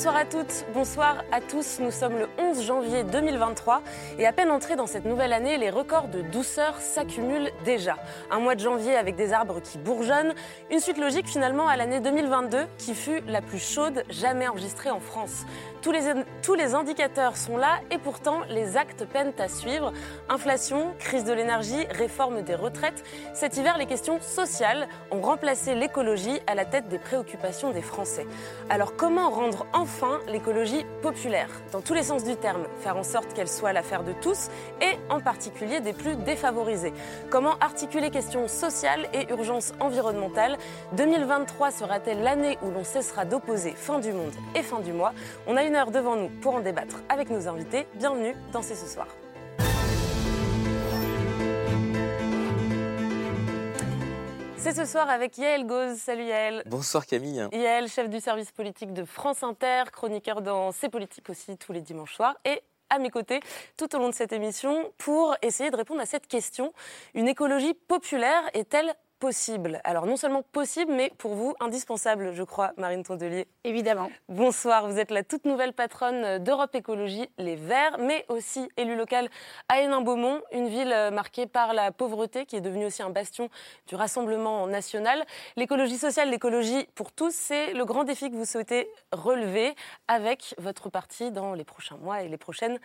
Bonsoir à toutes, bonsoir à tous. Nous sommes le 11 janvier 2023 et à peine entrés dans cette nouvelle année, les records de douceur s'accumulent déjà. Un mois de janvier avec des arbres qui bourgeonnent, une suite logique finalement à l'année 2022 qui fut la plus chaude jamais enregistrée en France. Tous les, indicateurs sont là et pourtant les actes peinent à suivre. Inflation, crise de l'énergie, réforme des retraites. Cet hiver, les questions sociales ont remplacé l'écologie à la tête des préoccupations des Français. Alors comment rendre enfin l'écologie populaire Dans tous les sens du terme, faire en sorte qu'elle soit l'affaire de tous et en particulier des plus défavorisés. Comment articuler questions sociales et urgences environnementales 2023 sera-t-elle l'année où l'on cessera d'opposer fin du monde et fin du mois? On a une heure devant nous pour en débattre avec nos invités. Bienvenue dans C'est ce soir. C'est ce soir avec Yael Gauze. Salut Yael. Bonsoir Camille. Yael, chef du service politique de France Inter, chroniqueur dans C'est politique aussi tous les dimanches soirs. Et à mes côtés tout au long de cette émission pour essayer de répondre à cette question. Une écologie populaire est-elle possible Alors non seulement possible, mais pour vous indispensable, je crois, Marine Tondelier. Évidemment. Bonsoir, vous êtes la toute nouvelle patronne d'Europe Écologie Les Verts, mais aussi élue locale à Hénin-Beaumont, une ville marquée par la pauvreté qui est devenue aussi un bastion du Rassemblement national. L'écologie sociale, l'écologie pour tous, c'est le grand défi que vous souhaitez relever avec votre parti dans les prochains mois et les prochaines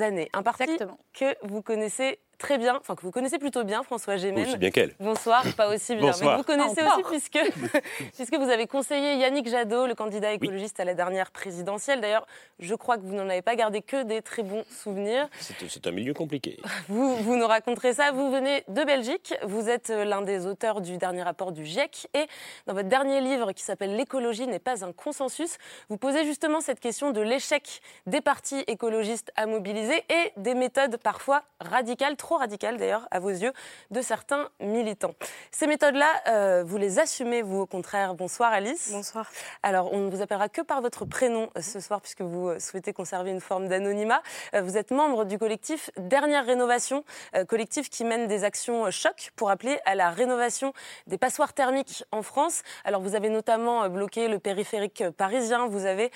années. Un parti Exactement. que vous connaissez très bien, enfin que vous connaissez plutôt bien, François Gémen. Aussi bien qu'elle. Bonsoir, pas aussi bien. Bonsoir. Mais vous connaissez Encore. aussi puisque, puisque vous avez conseillé Yannick Jadot, le candidat écologiste à la dernière présidentielle. D'ailleurs, je crois que vous n'en avez pas gardé que des très bons souvenirs. C'est c'est un milieu compliqué. Vous, vous nous raconterez ça. Vous venez de Belgique. Vous êtes euh, l'un des auteurs du dernier rapport du GIEC. Et dans votre dernier livre qui s'appelle L'écologie n'est pas un consensus, vous posez justement cette question de l'échec des partis écologistes à mobiliser et des méthodes parfois radicales, trop radicales d'ailleurs à vos yeux, de certains militants. Ces méthodes-là, euh, vous les assumez, vous au contraire. Bonsoir Alice. Bonsoir. Alors, on ne vous appellera que par votre prénom euh, ce soir, puisque vous euh, souhaitez conserver une forme d'anonymat. Vous êtes membre du collectif Dernière Rénovation, collectif qui mène des actions choc pour appeler à la rénovation des passoires thermiques en France. Alors, vous avez notamment bloqué le périphérique parisien. Vous avez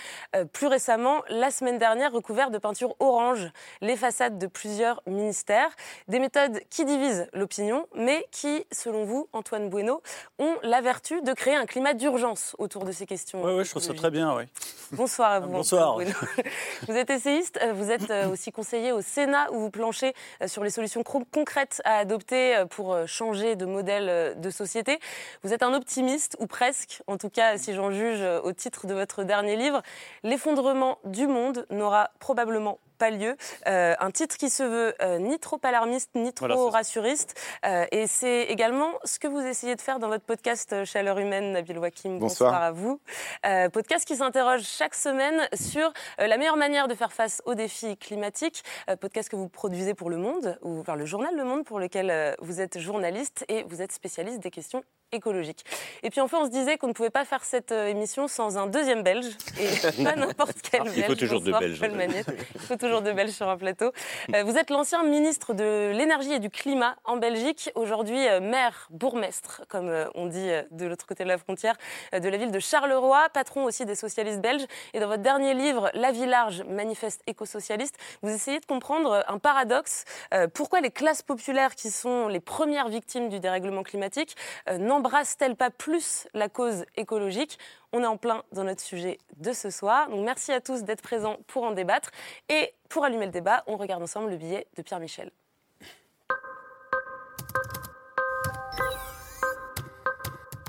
plus récemment, la semaine dernière, recouvert de peinture orange les façades de plusieurs ministères. Des méthodes qui divisent l'opinion, mais qui, selon vous, Antoine Bueno, ont la vertu de créer un climat d'urgence autour de ces questions. Oui, oui, je trouve ça très bien, oui. Bonsoir à vous. Bonsoir. Bueno. Vous êtes essayiste, vous êtes euh, aussi conseiller au Sénat où vous planchez euh, sur les solutions concrètes à adopter euh, pour changer de modèle de société. Vous êtes un optimiste, ou presque, en tout cas si j'en juge au titre de votre dernier livre. L'effondrement du monde n'aura probablement pas lieu. Euh, un titre qui se veut euh, ni trop alarmiste, ni trop Voilà, rassuriste. Euh, et c'est également ce que vous essayez de faire dans votre podcast Chaleur Humaine, Nabil Wakim. Bonsoir. à vous. Euh, podcast qui s'interroge chaque semaine sur euh, la meilleure manière de faire face aux défis climatiques. Euh, podcast que vous produisez pour Le Monde, ou enfin le journal Le Monde, pour lequel euh, vous êtes journaliste et vous êtes spécialiste des questions écologiques. Et puis enfin, on se disait qu'on ne pouvait pas faire cette émission sans un deuxième Belge, et pas n'importe quel Il faut Belge. toujours deux Bonsoir, Belges. Il faut toujours deux Belges sur un plateau. Euh, vous êtes l'ancien ministre de l'énergie et du climat en Belgique, aujourd'hui euh, maire, bourgmestre, comme euh, on dit de l'autre côté de la frontière, de la ville de Charleroi, patron aussi des socialistes belges. Et dans votre dernier livre, La vie large, manifeste éco-socialiste, vous essayez de comprendre un paradoxe. Pourquoi les classes populaires, qui sont les premières victimes du dérèglement climatique, n'embrassent-elles pas plus la cause écologique on est en plein dans notre sujet de ce soir. Donc merci à tous d'être présents pour en débattre. Et pour allumer le débat, on regarde ensemble le billet de Pierre Michel.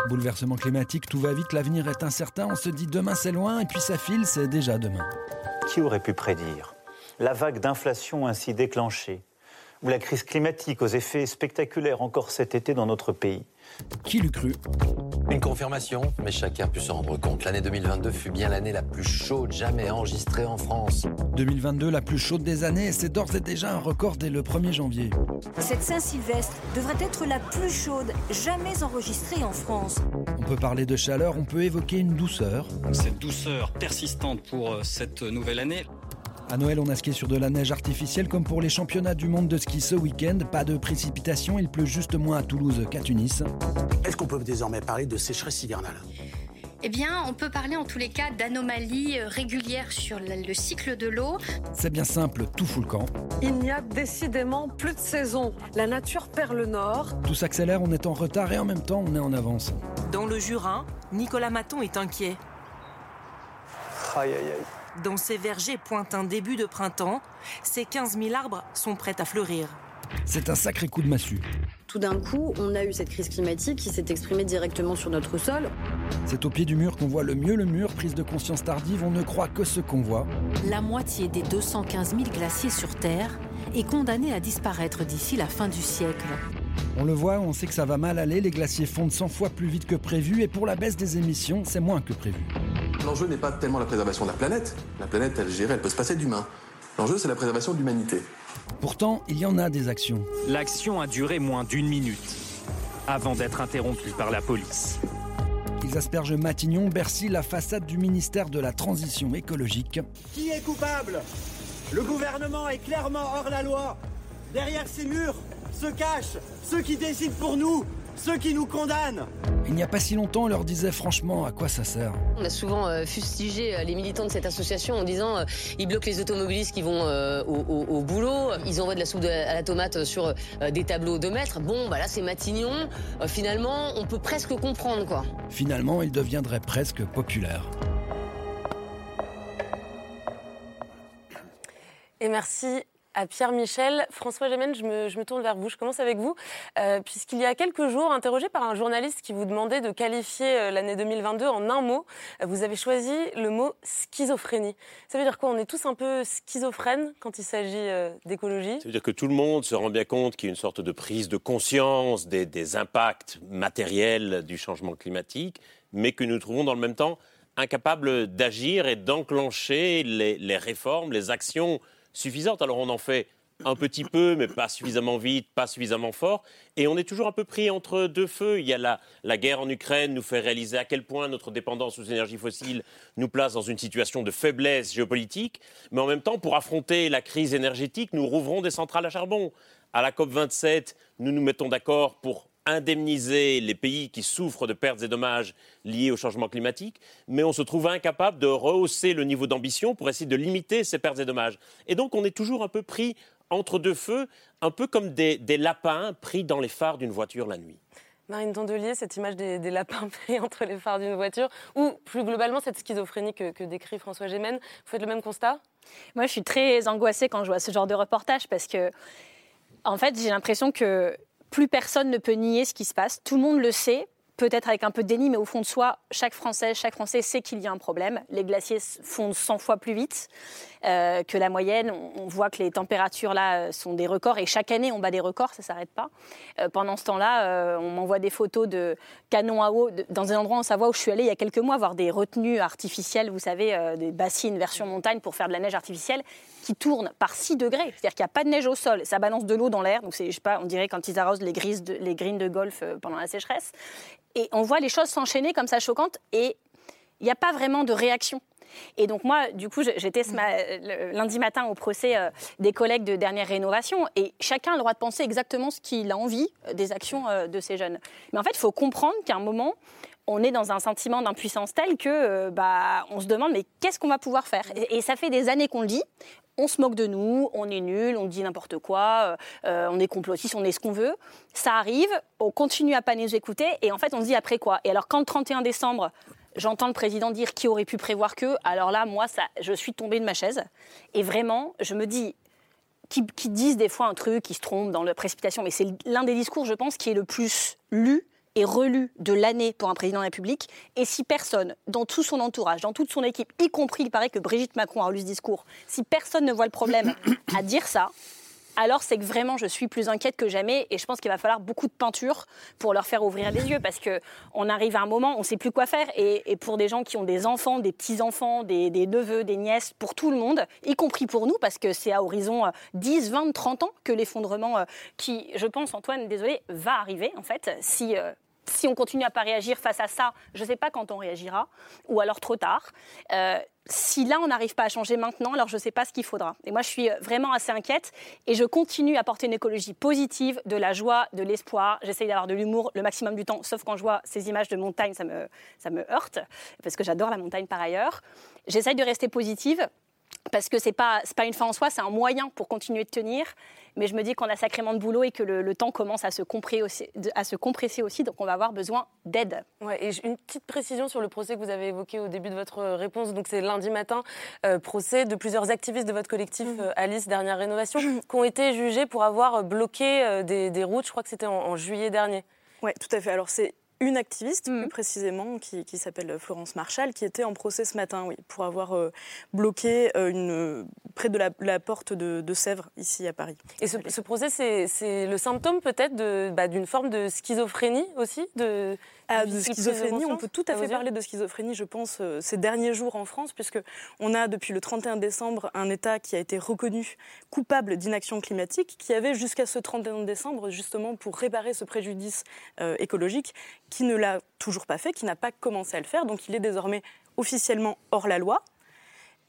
Bouleversement climatique, tout va vite, l'avenir est incertain, on se dit demain c'est loin, et puis ça file, c'est déjà demain. Qui aurait pu prédire? La vague d'inflation ainsi déclenchée ou la crise climatique aux effets spectaculaires encore cet été dans notre pays. Qui l'eût cru? Une confirmation, mais chacun a pu se rendre compte. L'année 2022 fut bien l'année la plus chaude jamais enregistrée en France. 2022, la plus chaude des années, et c'est d'ores et déjà un record dès le 1er janvier. Cette Saint-Sylvestre devrait être la plus chaude jamais enregistrée en France. On peut parler de chaleur, on peut évoquer une douceur. Cette douceur persistante pour euh, cette nouvelle année. À Noël, on a skié sur de la neige artificielle comme pour les championnats du monde de ski ce week-end. Pas de précipitation, il pleut juste moins à Toulouse qu'à Tunis. Est-ce qu'on peut désormais parler de sécheresse hivernale? Eh bien, on peut parler en tous les cas d'anomalies euh, régulières sur le cycle de l'eau. C'est bien simple, tout fout le camp. Il n'y a décidément plus de saison. La nature perd le nord. Tout s'accélère, on est en retard et en même temps, on est en avance. Dans le Jura, Nicolas Maton est inquiet. Aïe, aïe, aïe. Dans ces vergers pointe un début de printemps. Ces 15 000 arbres sont prêts à fleurir. C'est un sacré coup de massue. Tout d'un coup, on a eu cette crise climatique qui s'est exprimée directement sur notre sol. C'est au pied du mur qu'on voit le mieux le mur, prise de conscience tardive, on ne croit que ce qu'on voit. La moitié des 215 000 glaciers sur Terre est condamnée à disparaître d'ici la fin du siècle. On le voit, on sait que ça va mal aller, les glaciers fondent 100 fois plus vite que prévu, et pour la baisse des émissions, c'est moins que prévu. L'enjeu n'est pas tellement la préservation de la planète. La planète, elle gère, elle peut se passer d'humain. L'enjeu, c'est la préservation de l'humanité. Pourtant, il y en a des actions. L'action a duré moins d'une minute avant d'être interrompue par la police. Ils aspergent Matignon, Bercy, la façade du ministère de la Transition écologique. Qui est coupable? Le gouvernement est clairement hors la loi. Derrière ces murs se cachent ceux qui décident pour nous, ceux qui nous condamnent. Il n'y a pas si longtemps, on leur disait franchement à quoi ça sert. On a souvent euh, fustigé euh, les militants de cette association en disant euh, ils bloquent les automobilistes qui vont au, boulot, ils envoient de la soupe à la tomate sur des tableaux de maître. Bon, bah là c'est Matignon. finalement, on peut presque comprendre quoi. Finalement, il deviendrait presque populaire. Et merci à Pierre Michel. François Gémen, je me, tourne vers vous. Je commence avec vous, euh, puisqu'il y a quelques jours, interrogé par un journaliste qui vous demandait de qualifier euh, l'année 2022 en un mot, euh, vous avez choisi le mot schizophrénie. Ça veut dire quoi? On est tous un peu schizophrènes quand il s'agit d'écologie? Ça veut dire que tout le monde se rend bien compte qu'il y a une sorte de prise de conscience des, impacts matériels du changement climatique, mais que nous trouvons dans le même temps incapables d'agir et d'enclencher les réformes, les actions suffisante. Alors on en fait un petit peu, mais pas suffisamment vite, pas suffisamment fort. Et on est toujours un peu pris entre deux feux. Il y a la, la guerre en Ukraine nous fait réaliser à quel point notre dépendance aux énergies fossiles nous place dans une situation de faiblesse géopolitique. Mais en même temps, pour affronter la crise énergétique, nous rouvrons des centrales à charbon. À la COP27, nous nous mettons d'accord pour indemniser les pays qui souffrent de pertes et dommages liés au changement climatique, mais on se trouve incapable de rehausser le niveau d'ambition pour essayer de limiter ces pertes et dommages. Et donc on est toujours un peu pris entre deux feux, un peu comme des, lapins pris dans les phares d'une voiture la nuit. Marine Tondelier, cette image des, lapins pris entre les phares d'une voiture, ou plus globalement cette schizophrénie que, que décrit François Gémen, vous faites le même constat? Moi, je suis très angoissée quand je vois ce genre de reportage parce que, en fait, j'ai l'impression que plus personne ne peut nier ce qui se passe. Tout le monde le sait, peut-être avec un peu de déni, mais au fond de soi, chaque Français, chaque Français sait qu'il y a un problème. Les glaciers fondent 100 fois plus vite euh, que la moyenne. On, voit que les températures là euh, sont des records et chaque année on bat des records, ça s'arrête pas. Euh, pendant ce temps-là, on m'envoie des photos de canons à eau dans un endroit en Savoie où je suis allée il y a quelques mois voir des retenues artificielles, vous savez, des bassines version montagne pour faire de la neige artificielle qui tournent par 6 degrés. C'est-à-dire qu'il n'y a pas de neige au sol, ça balance de l'eau dans l'air. Donc, c'est, je sais pas, on dirait quand ils arrosent les, grises les greens de golf pendant la sécheresse. Et on voit les choses s'enchaîner comme ça choquantes et il n'y a pas vraiment de réaction. Et donc moi, du coup, j'étais lundi matin au procès euh, des collègues de dernière rénovation et chacun a le droit de penser exactement ce qu'il a envie euh, des actions euh, de ces jeunes. Mais en fait, il faut comprendre qu'à un moment, on est dans un sentiment d'impuissance tel que bah, on se demande mais qu'est-ce qu'on va pouvoir faire? Et, ça fait des années qu'on le dit. On se moque de nous, on est nul, on dit n'importe quoi, on est complotiste, on est ce qu'on veut. Ça arrive, on continue à pas nous écouter et en fait on se dit après quoi? Et alors quand le 31 décembre, J'entends le président dire qui aurait pu prévoir que. Alors là, moi, ça, je suis tombée de ma chaise. Et vraiment, je me dis, qui, disent des fois un truc, qui se trompent dans la précipitation, mais c'est l'un des discours, je pense, qui est le plus lu et relu de l'année pour un président de la République. Et si personne, dans tout son entourage, dans toute son équipe, y compris, il paraît que Brigitte Macron a lu ce discours, si personne ne voit le problème à dire ça, alors c'est que vraiment je suis plus inquiète que jamais et je pense qu'il va falloir beaucoup de peinture pour leur faire ouvrir les yeux parce que on arrive à un moment, on ne sait plus quoi faire et, pour des gens qui ont des enfants, des petits-enfants, des, neveux, des nièces, pour tout le monde, y compris pour nous parce que c'est à horizon 10, 20, 30 ans que l'effondrement euh, qui, je pense, Antoine, désolé, va arriver en fait si euh, si on continue à pas réagir face à ça, je ne sais pas quand on réagira, ou alors trop tard. Euh, si là, on n'arrive pas à changer maintenant, alors je ne sais pas ce qu'il faudra. Et moi, je suis vraiment assez inquiète et je continue à porter une écologie positive, de la joie, de l'espoir. J'essaye d'avoir de l'humour le maximum du temps, sauf quand je vois ces images de montagne, ça me, ça me heurte, parce que j'adore la montagne par ailleurs. J'essaye de rester positive parce que ce n'est pas, pas une fin en soi, c'est un moyen pour continuer de tenir. Mais je me dis qu'on a sacrément de boulot et que le, temps commence à se, compresser aussi, à se compresser aussi, donc on va avoir besoin d'aide. Ouais, et une petite précision sur le procès que vous avez évoqué au début de votre réponse. Donc c'est lundi matin, euh, procès de plusieurs activistes de votre collectif mmh. euh, Alice Dernière Rénovation, qui ont été jugés pour avoir bloqué euh, des, routes. Je crois que c'était en, en juillet dernier. Oui, tout à fait. Alors c'est une activiste, plus mm. précisément, qui, s'appelle Florence Marshall, qui était en procès ce matin, oui, pour avoir euh, bloqué euh, une, près de la, porte de, Sèvres, ici à Paris. Et ce, procès, c'est le symptôme peut-être bah, d'une forme de schizophrénie aussi de, ah, de schizophrénie, on peut tout à fait parler de schizophrénie, je pense, euh, ces derniers jours en France, puisque on a depuis le 31 décembre un État qui a été reconnu coupable d'inaction climatique, qui avait jusqu'à ce 31 décembre justement pour réparer ce préjudice euh, écologique, qui ne l'a toujours pas fait, qui n'a pas commencé à le faire, donc il est désormais officiellement hors la loi.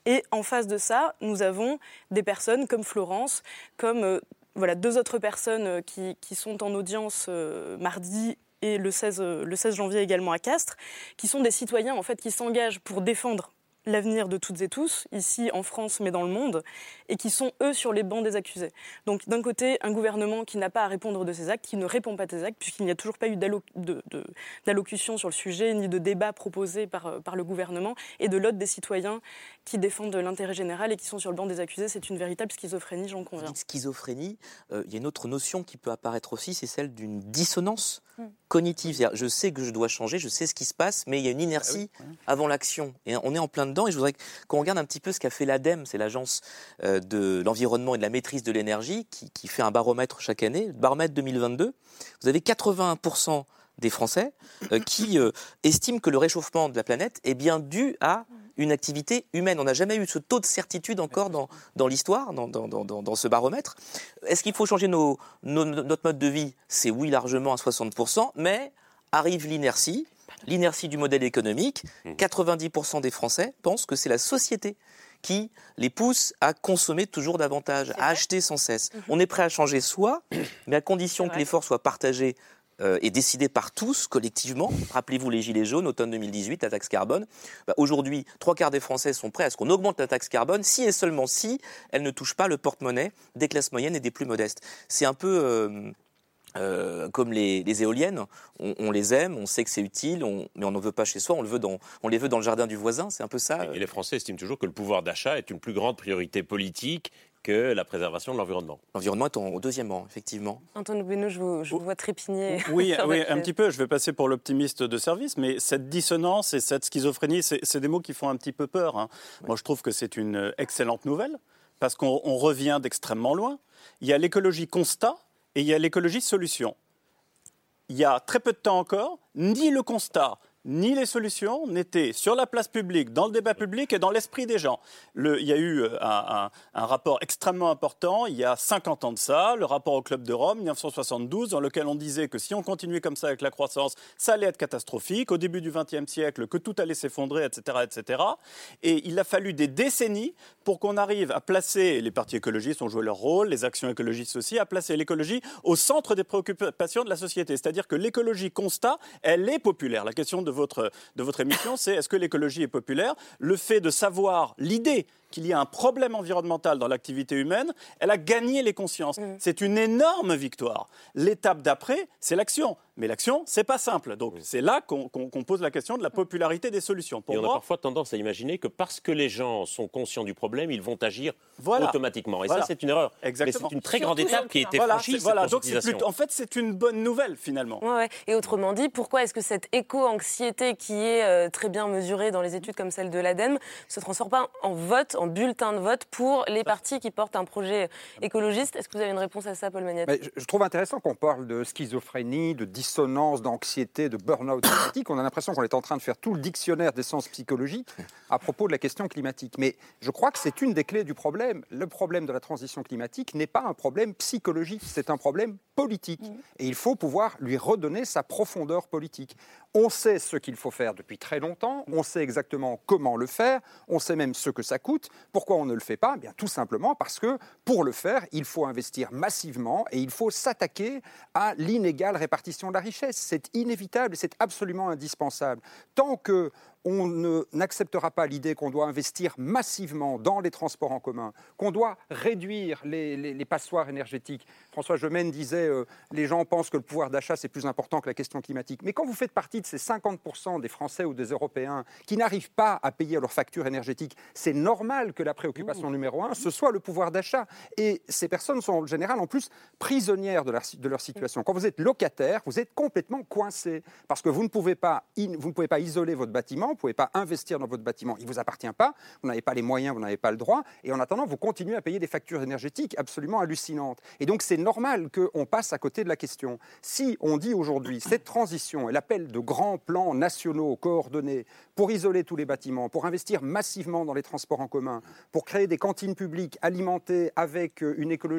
Et en face de ça, nous avons des personnes comme Florence, comme euh, voilà, deux autres personnes qui, qui sont en audience mardi et le 16, le 16 janvier également à Castres, qui sont des citoyens en fait qui s'engagent pour défendre l'avenir de toutes et tous, ici en France mais dans le monde, et qui sont eux sur les bancs des accusés. Donc d'un côté, un gouvernement qui n'a pas à répondre de ses actes, qui ne répond pas de ses actes, puisqu'il n'y a toujours pas eu d'allocution sur le sujet, ni de débat proposé par, euh, par le gouvernement, et de l'autre des citoyens qui défendent l'intérêt général et qui sont sur le banc des accusés. C'est une véritable schizophrénie, j'en conviens. Schizophrénie, euh, il y a une autre notion qui peut apparaître aussi, c'est celle d'une dissonance cognitive. Je sais que je dois changer, je sais ce qui se passe, mais il y a une inertie ah avant l'action. Et on est en plein dedans. Et je voudrais qu'on regarde un petit peu ce qu'a fait l'ADEME, c'est l'agence euh, de l'environnement et de la maîtrise de l'énergie, qui, fait un baromètre chaque année, le baromètre 2022. Vous avez 81% des Français euh, qui estiment que le réchauffement de la planète est bien dû à une activité humaine. On n'a jamais eu ce taux de certitude encore dans, dans l'histoire, dans, dans, dans, ce baromètre. Est-ce qu'il faut changer nos, notre mode de vie? C'est oui, largement à 60%, mais arrive l'inertie, l'inertie du modèle économique. 90% mmh. des Français pensent que c'est la société qui les pousse à consommer toujours davantage, à acheter sans cesse. Mmh. On est prêt à changer soi, mais à condition que l'effort soit partagé euh, est décidé par tous collectivement. Rappelez-vous les Gilets jaunes, automne 2018, la taxe carbone. Bah, aujourd'hui, trois quarts des Français sont prêts à ce qu'on augmente la taxe carbone si et seulement si elle ne touche pas le porte-monnaie des classes moyennes et des plus modestes. C'est un peu... Euh, euh, comme les, éoliennes, on, les aime, on sait que c'est utile, mais on n'en veut pas chez soi, on, le veut dans, on les veut dans le jardin du voisin, c'est un peu ça. Et les Français estiment toujours que le pouvoir d'achat est une plus grande priorité politique que la préservation de l'environnement. L'environnement est au deuxième rang, effectivement. Antoine Benoît, je vous, je vois trépigner. Oui, oui un petit peu. Je vais passer pour l'optimiste de service, mais cette dissonance et cette schizophrénie, c'est des mots qui font un petit peu peur. Hein. Moi, je trouve que c'est une excellente nouvelle, parce qu'on revient d'extrêmement loin. Il y a l'écologie constat et il y a l'écologie solution. Il y a très peu de temps encore, ni le constat, ni les solutions n'étaient sur la place publique, dans le débat public et dans l'esprit des gens. il y a eu euh, un, rapport extrêmement important il y a 50 ans de ça, le rapport au Club de Rome, 1972, dans lequel on disait que si on continuait comme ça avec la croissance, ça allait être catastrophique, au début du XXe siècle, que tout allait s'effondrer, etc., etc. Et il a fallu des décennies pour qu'on arrive à placer, les partis écologistes ont joué leur rôle, les actions écologistes aussi, à placer l'écologie au centre des préoccupations de la société. C'est-à-dire que l'écologie constat, elle est populaire. La question de votre, de votre émission, c'est est-ce que l'écologie est populaire? Le fait de savoir l'idée qu'il y a un problème environnemental dans l'activité humaine, elle a gagné les consciences. Mmh. C'est une énorme victoire. L'étape d'après, c'est l'action. Mais l'action, c'est pas simple. Donc c'est là qu'on pose la question de la popularité des solutions. Pour Et on a parfois tendance à imaginer que parce que les gens sont conscients du problème, ils vont agir automatiquement. Et ça, c'est une erreur. Exactement. c'est une très grande étape qui a été franchie. Voilà, donc en fait, c'est une bonne nouvelle finalement. Et autrement dit, pourquoi est-ce que cette éco-anxiété qui est euh, très bien mesurée dans les études comme celle de l'ADEME se transforme pas en vote en bulletin de vote pour les partis qui portent un projet écologiste. Est-ce que vous avez une réponse à ça, Paul Magnette je, je, trouve intéressant qu'on parle de schizophrénie, de dissonance, d'anxiété, de burn-out climatique. On a l'impression qu'on est en train de faire tout le dictionnaire des sciences psychologiques à propos de la question climatique. Mais je crois que c'est une des clés du problème. Le problème de la transition climatique n'est pas un problème psychologique, c'est un problème politique. Et il faut pouvoir lui redonner sa profondeur politique. On sait ce qu'il faut faire depuis très longtemps, on sait exactement comment le faire, on sait même ce que ça coûte. Pourquoi on ne le fait pas? Eh Bien tout simplement parce que pour le faire, il faut investir massivement et il faut s'attaquer à l'inégale répartition de la richesse. C'est inévitable et c'est absolument indispensable. Tant que on n'acceptera pas l'idée qu'on doit investir massivement dans les transports en commun, qu'on doit réduire les, passoires énergétiques. François Gemène disait euh, les gens pensent que le pouvoir d'achat c'est plus important que la question climatique. Mais quand vous faites partie de ces 50% des Français ou des Européens qui n'arrivent pas à payer leurs factures énergétiques, c'est normal que la préoccupation numéro un ce soit le pouvoir d'achat. Et ces personnes sont en général en plus prisonnières de leur, de leur situation. Quand vous êtes locataire, vous êtes complètement coincé parce que vous ne pouvez pas, vous ne pouvez pas isoler votre bâtiment vous ne pouvez pas investir dans votre bâtiment, il ne vous appartient pas, vous n'avez pas les moyens, vous n'avez pas le droit, et en attendant, vous continuez à payer des factures énergétiques absolument hallucinantes. Et donc c'est normal qu'on passe à côté de la question. Si on dit aujourd'hui, cette transition, elle appelle de grands plans nationaux coordonnés pour isoler tous les bâtiments, pour investir massivement dans les transports en commun, pour créer des cantines publiques alimentées avec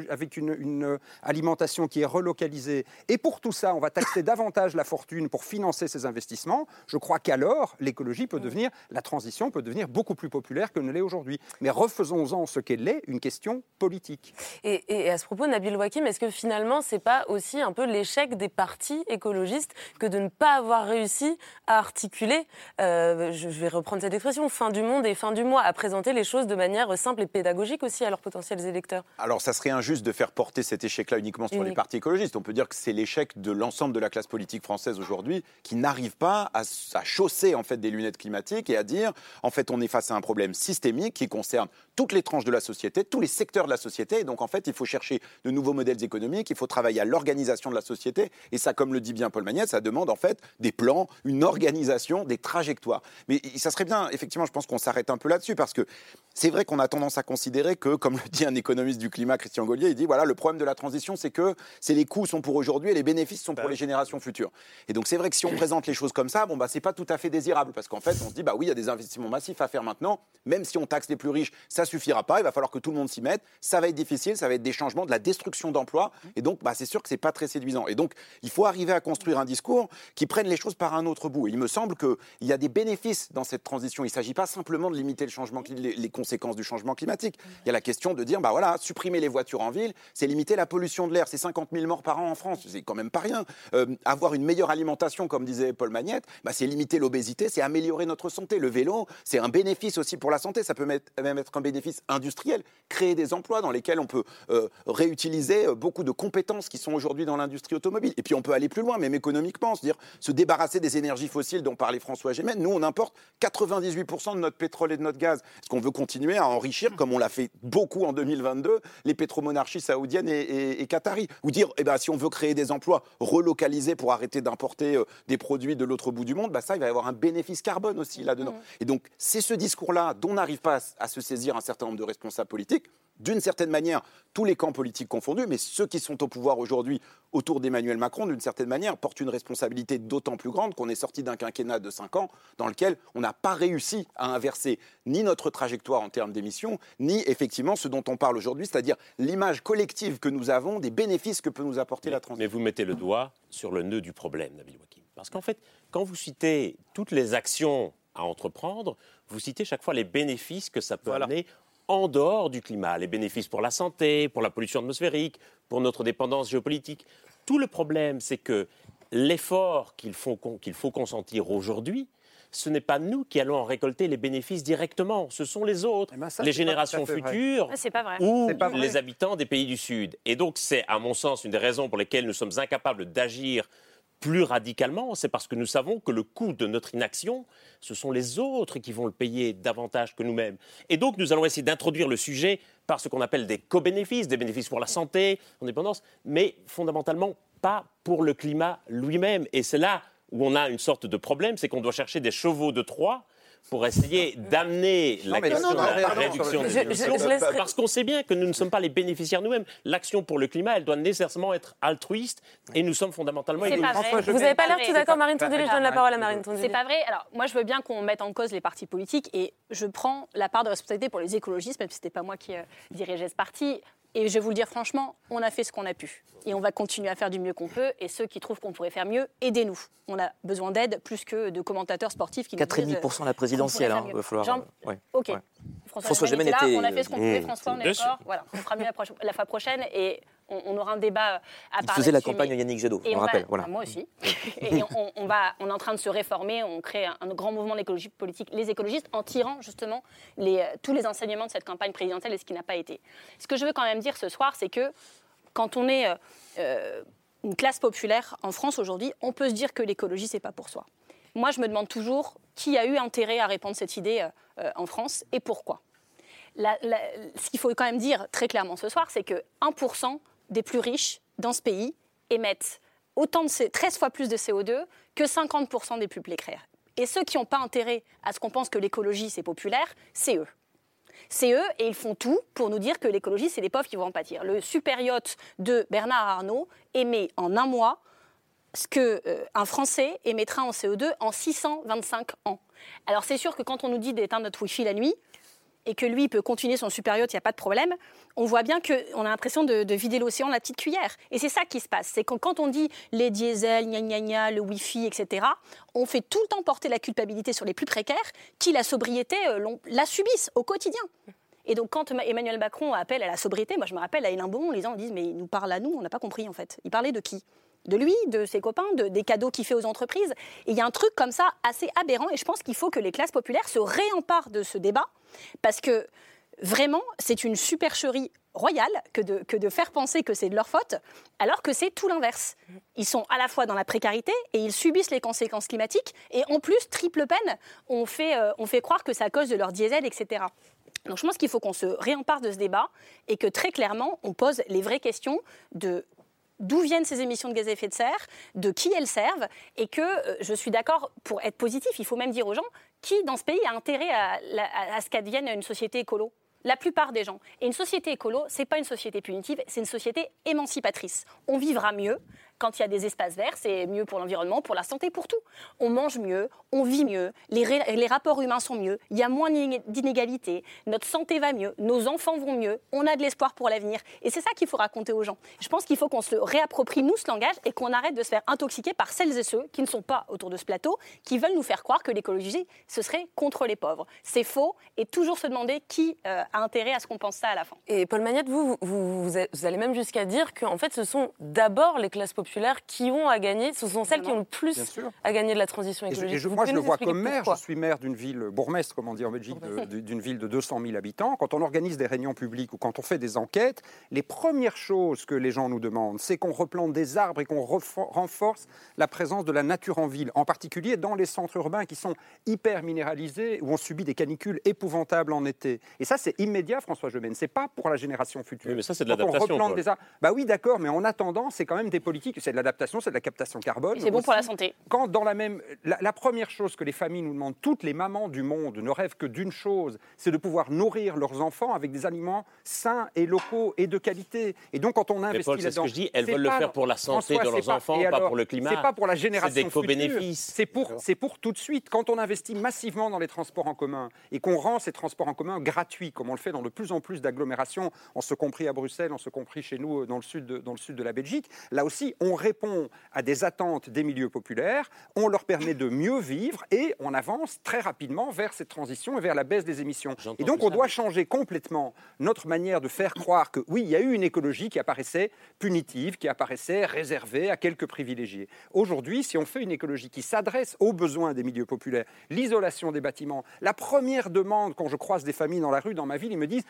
avec une, une alimentation qui est relocalisée, et pour tout ça, on va taxer davantage la fortune pour financer ces investissements, je crois qu'alors l'écologie peut devenir, la transition peut devenir beaucoup plus populaire que ne l'est aujourd'hui. Mais refaisons-en ce qu'elle est, une question politique. Et, à ce propos, Nabil Wakim, est-ce que finalement, c'est pas aussi un peu l'échec des partis écologistes que de ne pas avoir réussi à articuler, euh, je vais reprendre cette expression, fin du monde et fin du mois, à présenter les choses de manière simple et pédagogique aussi à leurs potentiels électeurs? Alors, ça serait injuste de faire porter cet échec-là uniquement sur les partis écologistes. On peut dire que c'est l'échec de l'ensemble de la classe politique française aujourd'hui qui n'arrive pas à, à chausser en fait des lunettes climatique et à dire, en fait, on est face à un problème systémique qui concerne toutes les tranches de la société, tous les secteurs de la société. Et donc, en fait, il faut chercher de nouveaux modèles économiques, il faut travailler à l'organisation de la société. Et ça, comme le dit bien Paul Magnette, ça demande en fait des plans, une organisation, des trajectoires. Mais ça serait bien, effectivement, je pense qu'on s'arrête un peu là-dessus parce que c'est vrai qu'on a tendance à considérer que, comme le dit un économiste du climat, Christian Gaulier, il dit voilà, le problème de la transition, c'est que c'est les coûts sont pour aujourd'hui et les bénéfices sont pour bah les générations futures. Et donc, c'est vrai que si on présente les choses comme ça, bon, bah, c'est pas tout à fait désirable parce qu'en fait, on se dit bah oui, il y a des investissements massifs à faire maintenant, même si on taxe les plus riches, ça suffira pas, il va falloir que tout le monde s'y mette, ça va être difficile, ça va être des changements, de la destruction d'emplois, et donc bah, c'est sûr que c'est pas très séduisant. Et donc, il faut arriver à construire un discours qui prenne les choses par un autre bout. Et il me semble qu'il y a des bénéfices dans cette transition. Il ne s'agit pas simplement de limiter le changement, les, les, conséquences du changement climatique. Il y a la question de dire, bah voilà, supprimer les voitures en ville, c'est limiter la pollution de l'air. C'est 50 000 morts par an en France, c'est quand même pas rien. Euh, avoir une meilleure alimentation, comme disait Paul Magnette, bah, c'est limiter l'obésité, c'est améliorer notre santé. Le vélo, c'est un bénéfice aussi pour la santé. Ça peut même être un bénéfice industriel, créer des emplois dans lesquels on peut euh, réutiliser euh, beaucoup de compétences qui sont aujourd'hui dans l'industrie automobile. Et puis on peut aller plus loin, même économiquement, se dire se débarrasser des énergies fossiles dont parlait François Gémen. Nous, on importe 98% de notre pétrole et de notre gaz. Est-ce qu'on veut continuer à enrichir, comme on l'a fait beaucoup en 2022, les pétromonarchies saoudiennes et, et, qataries? Ou dire, eh ben, si on veut créer des emplois, relocaliser pour arrêter d'importer euh, des produits de l'autre bout du monde, bah, ça, il va y avoir un bénéfice carbone aussi là-dedans. Mmh. Et donc, c'est ce discours-là dont n'arrive pas à, se saisir un certain nombre de responsables politiques, d'une certaine manière, tous les camps politiques confondus, mais ceux qui sont au pouvoir aujourd'hui autour d'Emmanuel Macron, d'une certaine manière, portent une responsabilité d'autant plus grande qu'on est sorti d'un quinquennat de 5 ans dans lequel on n'a pas réussi à inverser ni notre trajectoire en termes d'émissions, ni effectivement ce dont on parle aujourd'hui, c'est-à-dire l'image collective que nous avons des bénéfices que peut nous apporter la transition. Mais vous mettez le doigt sur le nœud du problème, Nabil Wakim. Parce qu'en fait, quand vous citez toutes les actions à entreprendre, vous citez chaque fois les bénéfices que ça peut amener en dehors du climat, les bénéfices pour la santé, pour la pollution atmosphérique, pour notre dépendance géopolitique. Tout le problème, c'est que l'effort qu'il faut, qu'il faut consentir aujourd'hui, ce n'est pas nous qui allons en récolter les bénéfices directement, ce sont les autres, eh ben, les générations futures ah, ou les habitants des pays du Sud. Et donc c'est, à mon sens, une des raisons pour lesquelles nous sommes incapables d'agir plus radicalement, c'est parce que nous savons que le coût de notre inaction, ce sont les autres qui vont le payer davantage que nous-mêmes. Et donc nous allons essayer d'introduire le sujet par ce qu'on appelle des co-bénéfices, des bénéfices pour la santé, l'indépendance, mais fondamentalement pas pour le climat lui-même. Et c'est là où on a une sorte de problème, c'est qu'on doit chercher des chevaux de Troie pour essayer d'amener l'action non, de non, la pardon, réduction des Je- je- émissions. Parce qu'on sait bien que nous ne sommes pas les bénéficiaires nous-mêmes. L'action pour le climat, elle doit nécessairement être altruiste et nous sommes fondamentalement C'est pas égoïstes. vrai. Vous n'avez pas l'air tout d'accord, Marine Tondelier. Je donne la parole à Marine C'est Tondelier. pas vrai. Alors, moi, je veux bien qu'on mette en cause les partis politiques et je prends la part de responsabilité pour les écologistes, même si ce n'était pas moi qui euh, dirigeais ce parti. Et je vais vous le dire franchement, on a fait ce qu'on a pu. Et on va continuer à faire du mieux qu'on peut. Et ceux qui trouvent qu'on pourrait faire mieux, aidez-nous. On a besoin d'aide plus que de commentateurs sportifs qui nous disent... 4,5% la présidentielle, hein, va falloir. Euh, ouais, Ok. ouais. François, François était là, on a fait ce qu'on pouvait, mmh, François, on est d'accord. Voilà, on fera mieux la, la fois prochaine et on, on aura un débat à Il part faisait la là-dessus, campagne mais- Yannick Jadot, et on on va- rappelle, voilà. moi aussi. et on, on va, on est en train de se réformer, on crée un, un grand mouvement d'écologie politique, les écologistes, en tirant justement les, euh, tous les enseignements de cette campagne présidentielle et ce qui n'a pas été. Ce que je veux quand même dire ce soir, c'est que quand on est euh, euh, une classe populaire en France aujourd'hui, on peut se dire que l'écologie, c'est pas pour soi. Moi, je me demande toujours qui a eu intérêt à répandre cette idée euh, en France et pourquoi. Ce qu'il faut quand même dire très clairement ce soir, c'est que 1% des plus riches dans ce pays émettent autant de C- 13 fois plus de CO2 que 50% des plus précaires. Et ceux qui n'ont pas intérêt à ce qu'on pense que l'écologie c'est populaire, c'est eux. C'est eux et ils font tout pour nous dire que l'écologie c'est les pauvres qui vont en pâtir. Le super de Bernard Arnault émet en un mois ce que euh, Français émettra en CO2 en 625 ans. Alors c'est sûr que quand on nous dit d'éteindre notre Wi-Fi la nuit et que lui peut continuer son super il n'y a pas de problème, on voit bien qu'on a l'impression de, de vider l'océan la petite cuillère. Et c'est ça qui se passe. C'est que quand on dit les diesels, gna gna gna, le Wi-Fi, etc., on fait tout le temps porter la culpabilité sur les plus précaires qui, la sobriété, euh, la subissent au quotidien. Et donc, quand Ma- Emmanuel Macron appelle à la sobriété, moi je me rappelle à Hélène Beaumont, les gens disent Mais il nous parle à nous, on n'a pas compris en fait. Il parlait de qui? De lui, de ses copains, de- des cadeaux qu'il fait aux entreprises. Il y a un truc comme ça assez aberrant, et je pense qu'il faut que les classes populaires se réemparent de ce débat, parce que vraiment, c'est une supercherie royale que de, que de faire penser que c'est de leur faute, alors que c'est tout l'inverse. Ils sont à la fois dans la précarité et ils subissent les conséquences climatiques, et en plus, triple peine, on fait, euh, on fait croire que c'est à cause de leur diesel, etc. Donc je pense qu'il faut qu'on se réempare de ce débat et que très clairement, on pose les vraies questions de d'où viennent ces émissions de gaz à effet de serre, de qui elles servent, et que euh, je suis d'accord pour être positif, il faut même dire aux gens qui dans ce pays a intérêt à, à ce qu'advienne une société écolo? La plupart des gens. Et une société écolo, c'est pas une société punitive, c'est une société émancipatrice. On vivra mieux quand il y a des espaces verts, c'est mieux pour l'environnement, pour la santé, pour tout. On mange mieux, on vit mieux, les, les rapports humains sont mieux, il y a moins d'iné- d'inégalités, notre santé va mieux, nos enfants vont mieux, on a de l'espoir pour l'avenir. Et c'est ça qu'il faut raconter aux gens. Je pense qu'il faut qu'on se réapproprie, nous, ce langage et qu'on arrête de se faire intoxiquer par celles et ceux qui ne sont pas autour de ce plateau, qui veulent nous faire croire que l'écologie, ce serait contre les pauvres. C'est faux et toujours se demander qui euh, a intérêt à ce qu'on pense ça à la fin. Et Paul Magnette, vous, vous, vous allez même jusqu'à dire qu'en fait, ce sont d'abord les classes populaires qui ont à gagner, ce sont celles qui ont le plus à gagner de la transition Et je- écologique. et je- moi, je le vois comme maire. Je suis maire d'une ville, bourgmestre, comme on dit en Belgique, d'une ville de 200 000 habitants. Quand on organise des réunions publiques ou quand on fait des enquêtes, les premières choses que les gens nous demandent, c'est qu'on replante des arbres et qu'on renforce la présence de la nature en ville, en particulier dans les centres urbains qui sont hyper minéralisés, où on subit des canicules épouvantables en été. Et ça, c'est immédiat, François Gemène. C'est pas pour la génération future. Oui, mais ça, c'est de Quand on l'adaptation, replante Paul. des arbres, bah oui, d'accord, mais en attendant, c'est quand même des politiques. C'est de l'adaptation, c'est de la captation carbone. C'est bon pour la aussi. santé. Quand dans la même, la, la première chose que les familles nous demandent, toutes les mamans du monde ne rêvent que d'une chose, c'est de pouvoir nourrir leurs enfants avec des aliments sains et locaux et de qualité. Et donc quand on Mais investit Paul, c'est ce là-dedans, que je dis, elles c'est veulent le faire pour la santé François, de leurs c'est pas- enfants, et pas alors, pour le climat. C'est pas pour la C'est génération des future. co-bénéfices. C'est pour, c'est pour tout de suite. Quand on investit massivement dans les transports en commun et qu'on rend ces transports en commun gratuits, comme on le fait dans de plus en plus d'agglomérations, on se compris à Bruxelles, on se compris chez nous euh, dans le sud de, dans le sud de la Belgique, là aussi, on répond à des attentes des milieux populaires, on leur permet de mieux vivre et on avance très rapidement vers cette transition et vers la baisse des émissions. Et donc, on doit changer complètement notre manière de faire croire que oui, il y a eu une écologie qui apparaissait punitive, qui apparaissait réservée à quelques privilégiés. Aujourd'hui, si on fait une écologie qui s'adresse aux besoins des milieux populaires, l'isolation des bâtiments, la première demande quand je croise des familles dans la rue, dans ma ville, ils me disent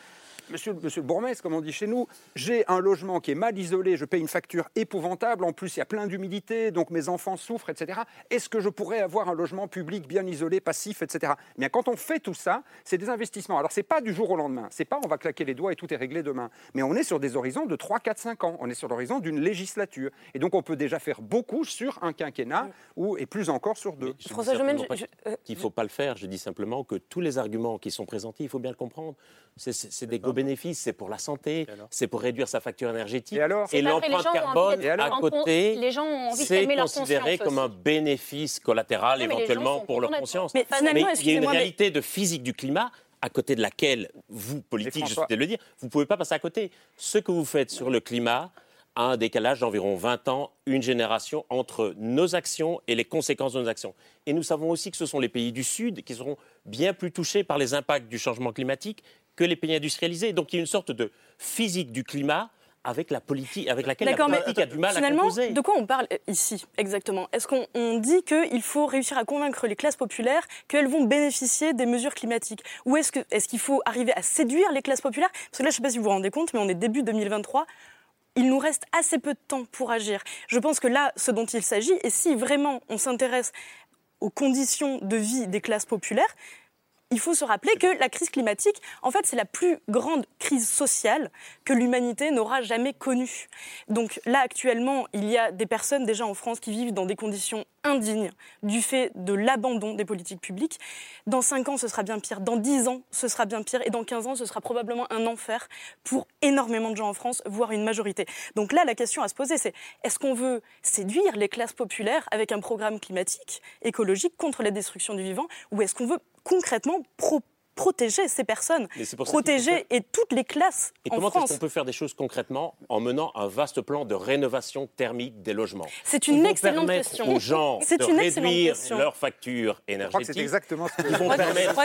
Monsieur, monsieur le bourgmestre, comme on dit chez nous, j'ai un logement qui est mal isolé, je paye une facture épouvantable. En plus il y a plein d'humidité, donc mes enfants souffrent, etc. Est-ce que je pourrais avoir un logement public bien isolé, passif, etc. Bien, quand on fait tout ça, c'est des investissements. Alors, c'est pas du jour au lendemain. C'est pas on va claquer les doigts et tout est réglé demain. Mais on est sur des horizons de 3, 4, 5 ans. On est sur l'horizon d'une législature. Et donc, on peut déjà faire beaucoup sur un quinquennat ou, et plus encore sur deux. François Jomène, il ne faut pas le faire. Je dis simplement que tous les arguments qui sont présentés, il faut bien le comprendre. C'est des gros bénéfices, c'est pour la santé, c'est pour réduire sa facture énergétique. Et, l'empreinte carbone à côté, c'est considéré comme un bénéfice collatéral éventuellement pour leur conscience. Mais, il y a une réalité de physique du climat à côté de laquelle vous, politiques, je souhaitais le dire, vous ne pouvez pas passer à côté. Ce que vous faites sur le climat a un décalage d'environ 20 ans, une génération entre nos actions et les conséquences de nos actions. Et nous savons aussi que ce sont les pays du Sud qui seront bien plus touchés par les impacts du changement climatique que les pays industrialisés. Donc il y a une sorte de physique du climat avec la politique, avec laquelle la politique a du mal à composer. De quoi on parle euh, ici exactement? Est-ce qu'on dit qu'il faut réussir à convaincre les classes populaires qu'elles vont bénéficier des mesures climatiques? Ou est-ce qu'il est qu'il faut arriver à séduire les classes populaires? Parce que là, je ne sais pas si vous vous rendez compte, mais on est début 2023 il nous reste assez peu de temps pour agir. Je pense que là, ce dont il s'agit, et si vraiment on s'intéresse aux conditions de vie des classes populaires, il faut se rappeler que la crise climatique, en fait, c'est la plus grande crise sociale que l'humanité n'aura jamais connue. Donc là, actuellement, il y a des personnes déjà en France qui vivent dans des conditions indignes du fait de l'abandon des politiques publiques. Dans 5 ans, ce sera bien pire. Dans 10 ans, ce sera bien pire. Et dans 15 ans, ce sera probablement un enfer pour énormément de gens en France, voire une majorité. Donc là, la question à se poser, c'est est-ce qu'on veut séduire les classes populaires avec un programme climatique, écologique, contre la destruction du vivant, ou est-ce qu'on veut concrètement protéger ces personnes, protéger et toutes les classes et comment est-ce qu'on peut faire des choses concrètement en menant un vaste plan de rénovation thermique des logements? C'est une excellente question. aux gens de réduire leurs factures énergétiques. C'est exactement ce Ils vont permettre,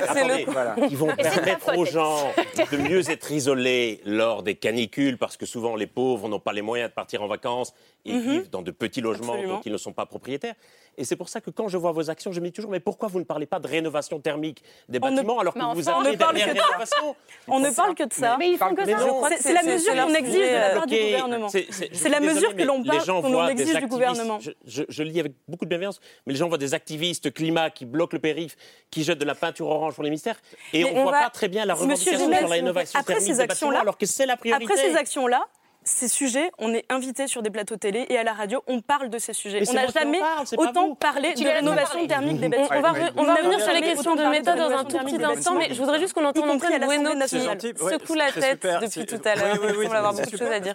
ils vont permettre aux gens de mieux être isolés lors des canicules parce que souvent les pauvres n'ont pas les moyens de partir en vacances et mhm. vivent dans de petits logements dont ils ne sont pas propriétaires. Et c'est pour ça que quand je vois vos actions, je me dis toujours, mais pourquoi vous ne parlez pas de rénovation thermique des bâtiments alors que vous avez derrière rénovation On ne parle que de ça. Mais ils font que ça. C'est la mesure qu'on exige de la part du gouvernement. C'est la mesure que l'on parle, exige du gouvernement. Je lis avec beaucoup de bienveillance, mais les gens voient des activistes climat qui bloquent le périph', qui jettent de la peinture orange pour les ministères, et on ne voit pas très bien la revendication sur la rénovation thermique des bâtiments alors que c'est la priorité. Après ces actions-là, ces sujets, on est invité sur des plateaux télé et à la radio, on parle de ces sujets. on n'a jamais autant parlé de rénovation thermique des bâtiments. On va, on va revenir sur les questions de méthode dans un tout petit instant, mais je voudrais juste qu'on entende Antoine Bueno qui secoue la tête depuis tout à l'heure. Il semble avoir beaucoup de choses à dire.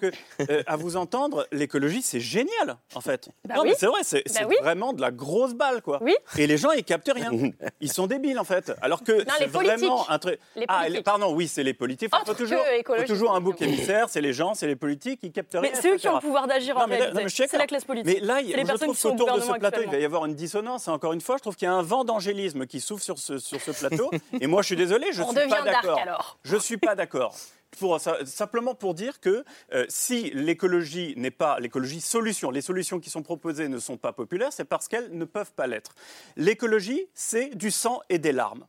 Euh, à vous entendre, l'écologie, c'est génial, en fait. Bah non, mais c'est vrai, c'est bah vraiment de la grosse balle, quoi. Et les gens, ils captent rien. Ils sont débiles, en fait. Alors que c'est vraiment un truc. Ah, pardon, oui, c'est les politiques. Il faut toujours un bouc émissaire, c'est les gens, c'est les politiques qui captent Mais c'est eux qui ont le pouvoir d'agir en réalité. C'est la classe politique. Mais là, les je trouve qu'autour de ce plateau, il va y avoir une dissonance. encore une fois, je trouve qu'il y a un vent d'angélisme qui souffle sur ce, sur ce plateau. Et moi, je suis désolé, je ne suis pas d'accord. Je suis pas d'accord. Pour, simplement pour dire que euh, si l'écologie n'est pas l'écologie solution, les solutions qui sont proposées ne sont pas populaires, c'est parce qu'elles ne peuvent pas l'être. L'écologie, c'est du sang et des larmes.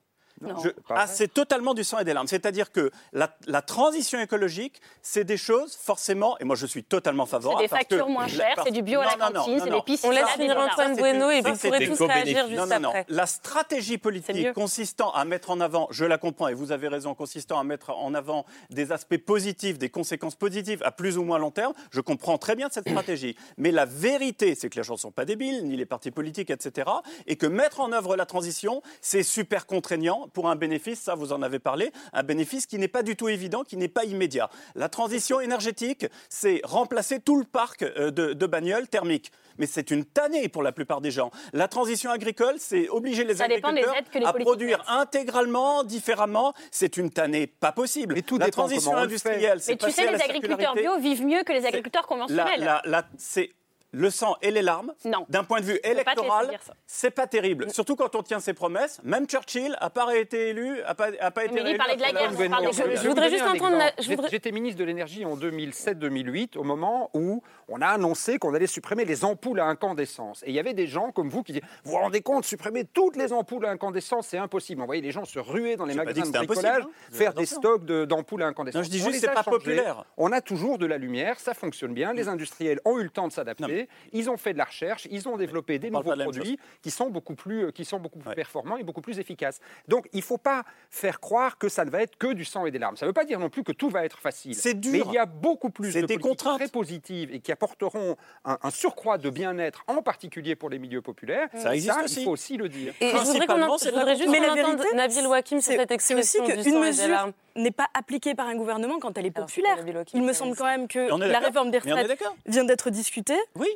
Ah, c'est totalement du sang et des larmes. C'est-à-dire que la, transition écologique, c'est des choses forcément, et moi je suis totalement favorable. C'est des factures moins chères, c'est du bio à la cantine, c'est des pistes. On laisse finir Antoine Bueno et vous pourrez tous réagir juste après. La stratégie politique consistant à mettre en avant, je la comprends et vous avez raison, consistant à mettre en avant des aspects positifs, des conséquences positives à plus ou moins long terme, je comprends très bien cette stratégie. Mais la vérité, c'est que les gens ne sont pas débiles, ni les partis politiques, etc. Et que mettre en œuvre la transition, c'est super contraignant pour un bénéfice, ça vous en avez parlé, un bénéfice qui n'est pas du tout évident, qui n'est pas immédiat. La transition énergétique, c'est remplacer tout le parc euh, de, bagnoles thermiques mais c'est une tannée pour la plupart des gens. La transition agricole, c'est obliger les agriculteurs à produire intégralement, différemment. C'est une tannée pas possible. Mais tout la transition industrielle, c'est Mais tu sais, les agriculteurs bio vivent mieux que les agriculteurs conventionnels. c'est le sang et les larmes, d'un point de vue électoral, c'est pas terrible. Surtout quand on tient ses promesses. Même Churchill n'a pas été élu, n'a pas, a pas été parlait de la guerre. Je, voudrais juste entendre. J'étais ministre de l'énergie en 2007-2008, au moment où on a annoncé qu'on allait supprimer les ampoules à incandescence. Et il y avait des gens comme vous qui disaient Vous vous rendez compte, supprimer toutes les ampoules à incandescence, c'est impossible. On voyait les gens se ruer dans les magasins de bricolage, hein. faire des stocks d'ampoules à incandescence. Non, je dis juste, c'est pas populaire. On a toujours de la lumière, ça fonctionne bien. Les industriels ont eu le temps de s'adapter Ils ont fait de la recherche, ils ont développé des nouveaux produits qui sont beaucoup plus, qui sont beaucoup plus performants et beaucoup plus efficaces. Donc il ne faut pas faire croire que ça ne va être que du sang et des larmes. Ça ne veut pas dire non plus que tout va être facile. C'est dur. Mais il y a beaucoup plus de des politiques très positives et qui apporteront un, un surcroît de bien-être, en particulier pour les milieux populaires. Ça existe ça, aussi. il faut aussi le dire. Et je voudrais, qu'on en- je voudrais juste Mais qu'on la entende Nabil Wakim sur cette C'est aussi expression du qu'une sang et des mesure larmes. n'est pas appliquée par un gouvernement quand elle est populaire. Il me semble quand même que la réforme des retraites vient d'être discutée. Oui.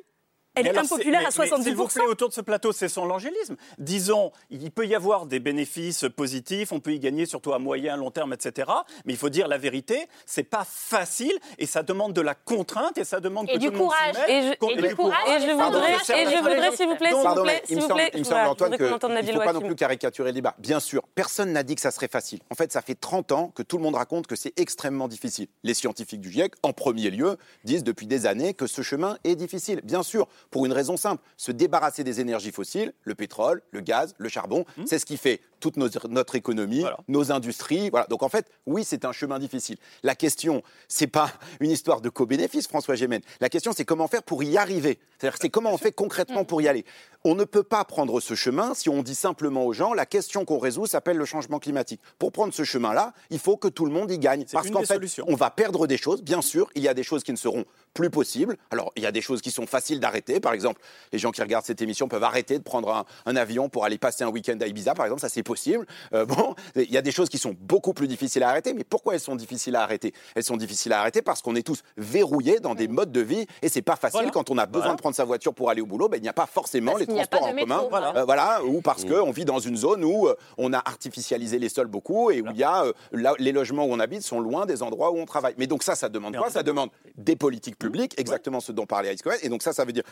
Elle Mais est alors, impopulaire mais- à mais S'il vous 70%. plaît, autour de ce plateau, c'est son l'angélisme. Disons, il peut y avoir des bénéfices positifs, on peut y gagner surtout à moyen, long terme, etc. Mais il faut dire la vérité, c'est pas facile et ça demande de la contrainte et ça demande Et que du tout le monde s'y courage. mette. Et je- Qu'on- et du le courage, et je voudrais- et je voudrais, s'il vous plaît, s'il vous Pardon, plaît, s'il vous plaît, il me semble, Antoine, qu'il ne faut pas non plus caricaturer le débat. Bien sûr, personne n'a dit que ça serait facile. En fait, ça fait 30 ans que tout le monde raconte que c'est extrêmement difficile. Les scientifiques du GIEC, en premier lieu, disent depuis des années que ce chemin est difficile. Bien sûr, pour une raison simple, se débarrasser des énergies fossiles, le pétrole, le gaz, le charbon, c'est ce qui fait toute nos- notre économie, nos industries. Voilà. Donc en fait, oui, c'est un chemin difficile. La question, c'est pas une histoire de co-bénéfice, François Gémen. La question, c'est comment faire pour y arriver. C'est-à-dire, c'est comment on fait concrètement pour y aller. On ne peut pas prendre ce chemin si on dit simplement aux gens la question qu'on résout s'appelle le changement climatique. Pour prendre ce chemin-là, il faut que tout le monde y gagne. Parce qu'en fait, solutions. on va perdre des choses, bien sûr. Il y a des choses qui ne seront plus possibles. Alors, il y a des choses qui sont faciles d'arrêter. Par exemple, les gens qui regardent cette émission peuvent arrêter de prendre un, un avion pour aller passer un week-end à Ibiza, par exemple. Ça, c'est possible. Euh, bon, il y a des choses qui sont beaucoup plus difficiles à arrêter. Mais pourquoi elles sont difficiles à arrêter? Elles sont difficiles à arrêter parce qu'on est tous verrouillés dans des modes de vie et c'est pas facile Voilà. quand on a besoin Voilà. de prendre sa voiture pour aller au boulot. Ben, il n'y a pas forcément Parce les transports pas en commun. voilà. Euh, voilà, ou parce qu'on vit dans une zone où euh, on a artificialisé les sols beaucoup et où il y a euh, là, les logements où on habite sont loin des endroits où on travaille. Mais donc ça, ça demande quoi? Ça demande des politiques publiques, exactement ce dont parlait Cohen. Et donc ça, ça veut dire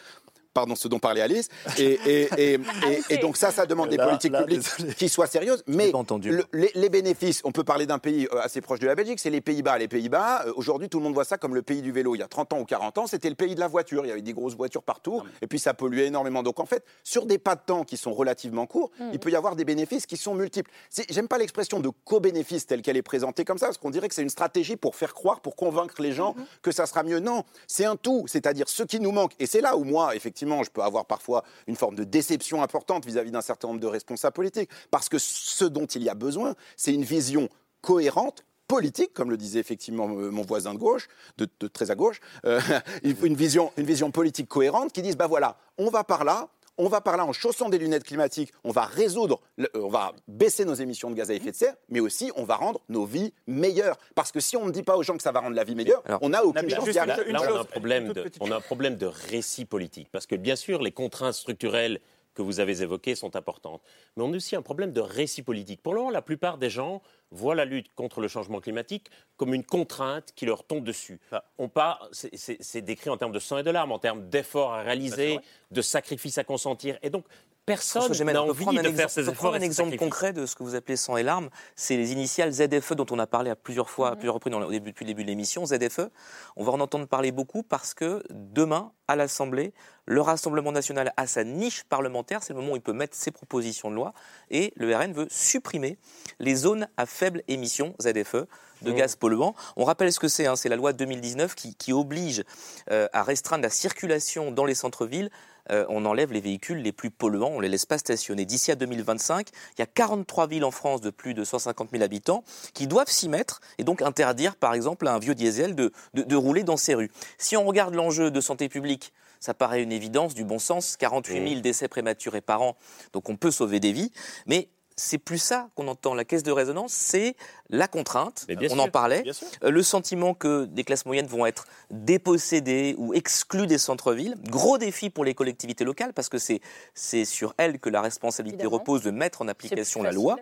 pardon, ce dont parlait Alice. Et, et, et, et- et donc ça, ça demande des Là, politiques là, publiques qui soient sérieuses. Mais le- les, les bénéfices, on peut parler d'un pays euh, assez proche de la Belgique, c'est les Pays-Bas. Les Pays-Bas, euh, aujourd'hui, tout le monde voit ça comme le pays du vélo. Il y a 30 ans ou 40 ans, c'était le pays de la voiture. Il y avait des grosses voitures partout, et puis ça polluait énormément. Donc en fait, sur des pas de temps qui sont relativement courts, Mm. il peut y avoir des bénéfices qui sont multiples. J'aime pas l'expression de co-bénéfice telle qu'elle est présentée comme ça, parce qu'on dirait que c'est une stratégie pour faire croire, pour convaincre les gens que ça sera mieux. Non, c'est un tout, c'est-à-dire ce qui nous manque. Et c'est là où moi, effectivement, je peux avoir parfois une forme de déception importante vis-à-vis d'un certain nombre de responsables politiques, parce que ce dont il y a besoin, c'est une vision cohérente politique, comme le disait effectivement euh, mon voisin de gauche, de, très à gauche, euh, une, vision, une vision politique cohérente qui dise, bah voilà, on va par là, on va par là en chaussant des lunettes climatiques, on va résoudre, le- euh, on va baisser nos émissions de gaz à effet de serre, mais aussi on va rendre nos vies meilleures. Parce que si on ne dit pas aux gens que ça va rendre la vie meilleure, on n'a aucune chance d'y là, arriver. là, on, a un problème de, on a un problème de récit politique. Parce que bien sûr, les contraintes structurelles que vous avez évoquées sont importantes. Mais on a aussi un problème de récit politique. Pour le moment, la plupart des gens voient la lutte contre le changement climatique comme une contrainte qui leur tombe dessus. On part, c'est- c'est c'est décrit en termes de sang et de larmes, en termes d'efforts à réaliser, de sacrifices à consentir. Et donc, personne n'a envie prendre de un faire exemple- ces efforts prendre un exemple concret de ce que vous appelez sang et larmes. C'est les initiales ZFE dont on a parlé à plusieurs fois, Mhm. à plusieurs reprises dans le- au début- depuis le début de l'émission. ZFE, on va en entendre parler beaucoup parce que demain, à l'Assemblée, le Rassemblement national a sa niche parlementaire. C'est le moment où il peut mettre ses propositions de loi. Et le RN veut supprimer les zones à faible émission, ZFE, de Mhm. gaz polluants. On rappelle ce que c'est. hein, c'est la loi 2019 qui, qui oblige euh, à restreindre la circulation dans les centres-villes. Euh, on enlève les véhicules les plus polluants, on les laisse pas stationner. D'ici à 2025, il y a 43 villes en France de plus de 150 000 habitants qui doivent s'y mettre et donc interdire, par exemple, à un vieux diesel de, de- de rouler dans ces rues. Si on regarde l'enjeu de santé publique, ça paraît une évidence, du bon sens, 48 000 décès prématurés par an, donc on peut sauver des vies, mais c'est plus ça qu'on entend. La caisse de résonance, c'est la contrainte. On sûr, en parlait. bien sûr. Euh, Le sentiment que des classes moyennes vont être dépossédées ou exclues des centres-villes. Gros défi pour les collectivités locales parce que c'est sur elles que la responsabilité Évidemment. repose de mettre en application la loi.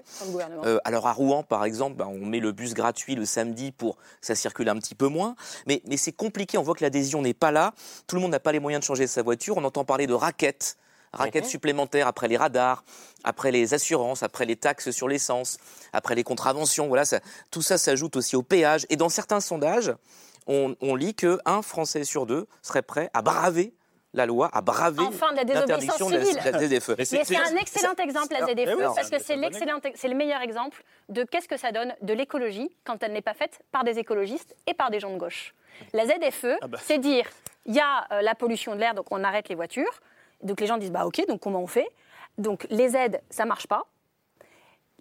Euh, alors à Rouen, par exemple, ben, on met le bus gratuit le samedi pour que ça circule un petit peu moins. Mais, mais c'est compliqué, on voit que l'adhésion n'est pas là. Tout le monde n'a pas les moyens de changer sa voiture. On entend parler de raquettes. Raquettes Mhm. supplémentaires après les radars, après les assurances, après les taxes sur l'essence, après les contraventions. Voilà, ça, tout ça s'ajoute aussi au péage. Et dans certains sondages, on, on lit que un Français sur deux serait prêt à braver la loi, à braver Enfin, de la désobéissance l'interdiction de la- la ZFE. Mais c'est un excellent exemple, la ZFE, eh oui, parce que c'est l'excellent, c'est le meilleur exemple de qu'est-ce que ça donne de l'écologie quand elle n'est pas faite par des écologistes et par des gens de gauche. La ZFE, Ah bah. c'est dire Il y a euh, la pollution de l'air, donc on arrête les voitures. Donc les gens disent bah ok, donc comment on fait? Donc les aides, ça marche pas.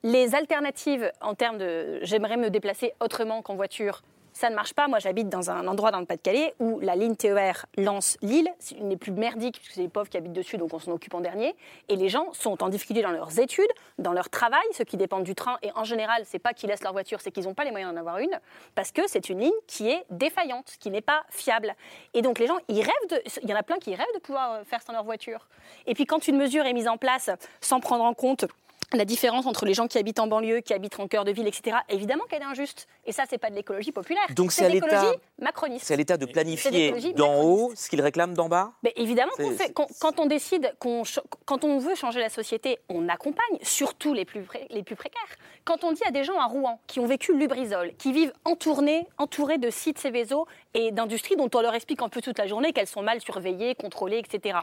Les alternatives en termes de j'aimerais me déplacer autrement qu'en voiture, ça ne marche pas. Moi, j'habite dans un endroit dans le Pas-de-Calais où la ligne TER lance Lille. C'est une des plus merdiques, puisque c'est les pauvres qui habitent dessus, donc on s'en occupe en dernier. Et les gens sont en difficulté dans leurs études, dans leur travail, ceux qui dépendent du train. Et en général, c'est pas qu'ils laissent leur voiture, c'est qu'ils n'ont pas les moyens d'en avoir une, parce que c'est une ligne qui est défaillante, qui n'est pas fiable. Et donc les gens. Il y en a plein qui rêvent de pouvoir euh, faire sans leur voiture. Et puis quand une mesure est mise en place sans prendre en compte la différence entre les gens qui habitent en banlieue, qui habitent en cœur de ville, etc., évidemment qu'elle est injuste. Et ça, c'est pas de l'écologie populaire. Donc c'est à de l'État l'écologie macroniste. C'est à l'État de planifier d'en haut ce qu'il réclame d'en bas? Mais évidemment, qu'on quand, quand on décide, quand on veut changer la société, on accompagne, surtout les plus, pré- les plus précaires. Quand on dit à des gens à Rouen qui ont vécu Lubrizol, qui vivent entourés, entourés de sites Céveso et d'industries dont on leur explique un peu toute la journée qu'elles sont mal surveillées, contrôlées, etc.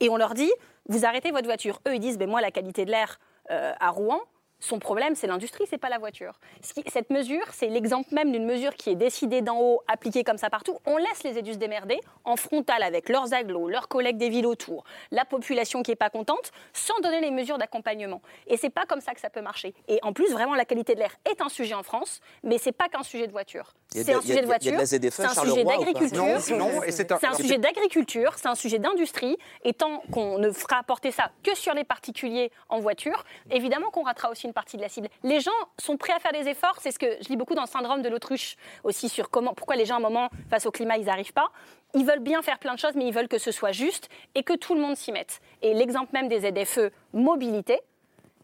Et on leur dit, vous arrêtez votre voiture. Eux, ils disent, ben moi, la qualité de l'air euh, à Rouen, son problème, c'est l'industrie, c'est pas la voiture. Cette mesure, c'est l'exemple même d'une mesure qui est décidée d'en haut, appliquée comme ça partout. On laisse les édus se démerder en frontal avec leurs agglos, leurs collègues des villes autour, la population qui est pas contente, sans donner les mesures d'accompagnement. Et c'est pas comme ça que ça peut marcher. Et en plus, vraiment, la qualité de l'air est un sujet en France, mais c'est pas qu'un sujet de voiture. C'est un sujet de il y a de voiture. C'est un sujet d'agriculture. Non, non, et c'est un- sujet d'agriculture, c'est un sujet d'industrie. Et tant qu'on ne fera apporter ça que sur les particuliers en voiture, évidemment qu'on ratera aussi une partie de la cible. Les gens sont prêts à faire des efforts. C'est ce que je lis beaucoup dans le syndrome de l'autruche aussi sur comment, pourquoi les gens à un moment face au climat ils n'arrivent pas. Ils veulent bien faire plein de choses, mais ils veulent que ce soit juste et que tout le monde s'y mette. Et l'exemple même des ZFE mobilité,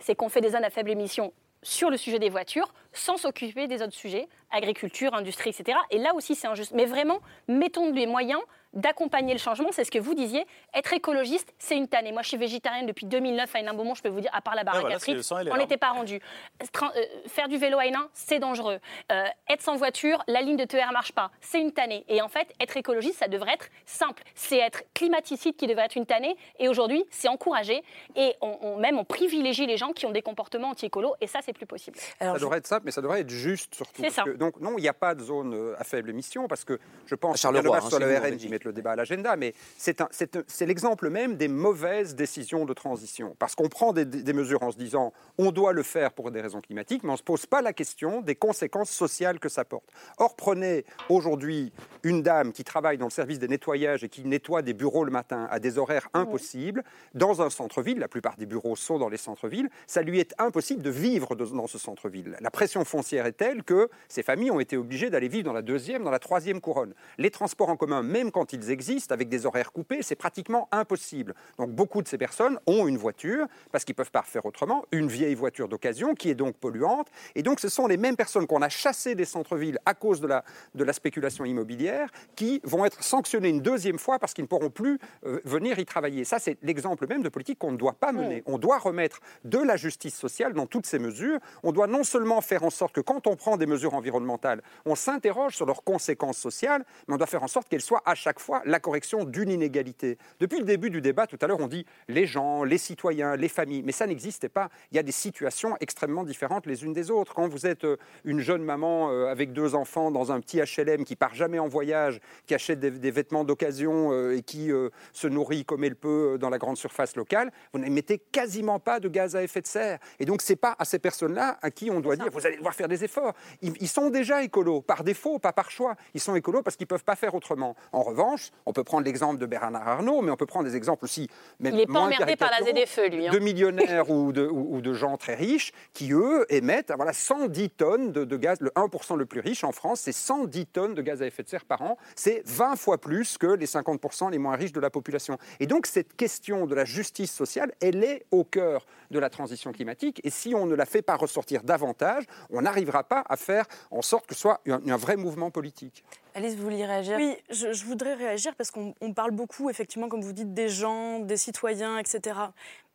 c'est qu'on fait des zones à faible émission sur le sujet des voitures sans s'occuper des autres sujets, agriculture, industrie, etc. Et là aussi, c'est injuste. Mais vraiment, mettons les moyens d'accompagner le changement. C'est ce que vous disiez. Être écologiste, c'est une tannée. Moi, je suis végétarienne depuis 2009 à Hénin-Beaumont. Je peux vous dire, à part la baraque voilà, frites, les on n'était pas rendu. Euh, faire du vélo à Hénin, c'est dangereux. Euh, être sans voiture, la ligne de TER marche pas. C'est une tannée. Et en fait, être écologiste, ça devrait être simple. C'est être climaticide qui devrait être une tannée. Et aujourd'hui, c'est encouragé. Et on, on- même on privilégie les gens qui ont des comportements anti-écolos. Et ça, c'est plus possible. ça devrait être simple, mais ça devrait être juste surtout. C'est Parce ça. que- donc non, il n'y a pas de zone euh, à faible émission parce que je pense que hein, que chez le le débat à l'agenda, mais c'est l'exemple même des mauvaises décisions de transition. Parce qu'on prend des, mesures en se disant on doit le faire pour des raisons climatiques, mais on ne se pose pas la question des conséquences sociales que ça porte. Or, prenez aujourd'hui une dame qui travaille dans le service des nettoyages et qui nettoie des bureaux le matin à des horaires impossibles dans un centre-ville. La plupart des bureaux sont dans les centres-villes. Ça lui est impossible de vivre de- dans ce centre-ville. La pression foncière est telle que ces familles ont été obligées d'aller vivre dans la deuxième, dans la troisième couronne. Les transports en commun, même quand ils existent, avec des horaires coupés, c'est pratiquement impossible. Donc beaucoup de ces personnes ont une voiture parce qu'ils ne peuvent pas faire autrement, une vieille voiture d'occasion qui est donc polluante. Et donc ce sont les mêmes personnes qu'on a chassées des centres-villes à cause de la, de la spéculation immobilière qui vont être sanctionnées une deuxième fois parce qu'ils ne pourront plus euh, venir y travailler. Ça, c'est l'exemple même de politique qu'on ne doit pas mener. On doit remettre de la justice sociale dans toutes ces mesures. On doit non seulement faire en sorte que quand on prend des mesures environnementales, on s'interroge sur leurs conséquences sociales, mais on doit faire en sorte qu'elles soient à chaque fois la correction d'une inégalité. Depuis le début du débat, tout à l'heure, on dit les gens, les citoyens, les familles, mais ça n'existait pas. Il y a des situations extrêmement différentes les unes des autres. Quand vous êtes euh, une jeune maman euh, avec deux enfants dans un petit HLM qui part jamais en voyage, qui achète des, des vêtements d'occasion euh, et qui se nourrit comme elle peut dans la grande surface locale, vous n'émettez quasiment pas de gaz à effet de serre. Et donc, c'est pas à ces personnes-là à qui on doit dire vous allez devoir faire des efforts. Ils, ils sont déjà écolos, par défaut, pas par choix. Ils sont écolos parce qu'ils ne peuvent pas faire autrement. En revanche, on peut prendre l'exemple de Bernard Arnault, mais on peut prendre des exemples aussi. Il n'est pas emmerdé par la ZFE, lui. hein. de millionnaires ou, de, ou- ou de gens très riches qui, eux, émettent voilà, 110 tonnes de, de gaz. Le 1% le plus riche en France, c'est 110 tonnes de gaz à effet de serre par an. C'est 20 fois plus que les 50% les moins riches de la population. Et donc, cette question de la justice sociale, elle est au cœur de la transition climatique. Et si on ne la fait pas ressortir davantage, on n'arrivera pas à faire en sorte que ce soit un, un vrai mouvement politique. Alice, vous vouliez réagir? Oui, je, je voudrais réagir parce qu'on on parle beaucoup, effectivement, comme vous dites, des gens, des citoyens, etc.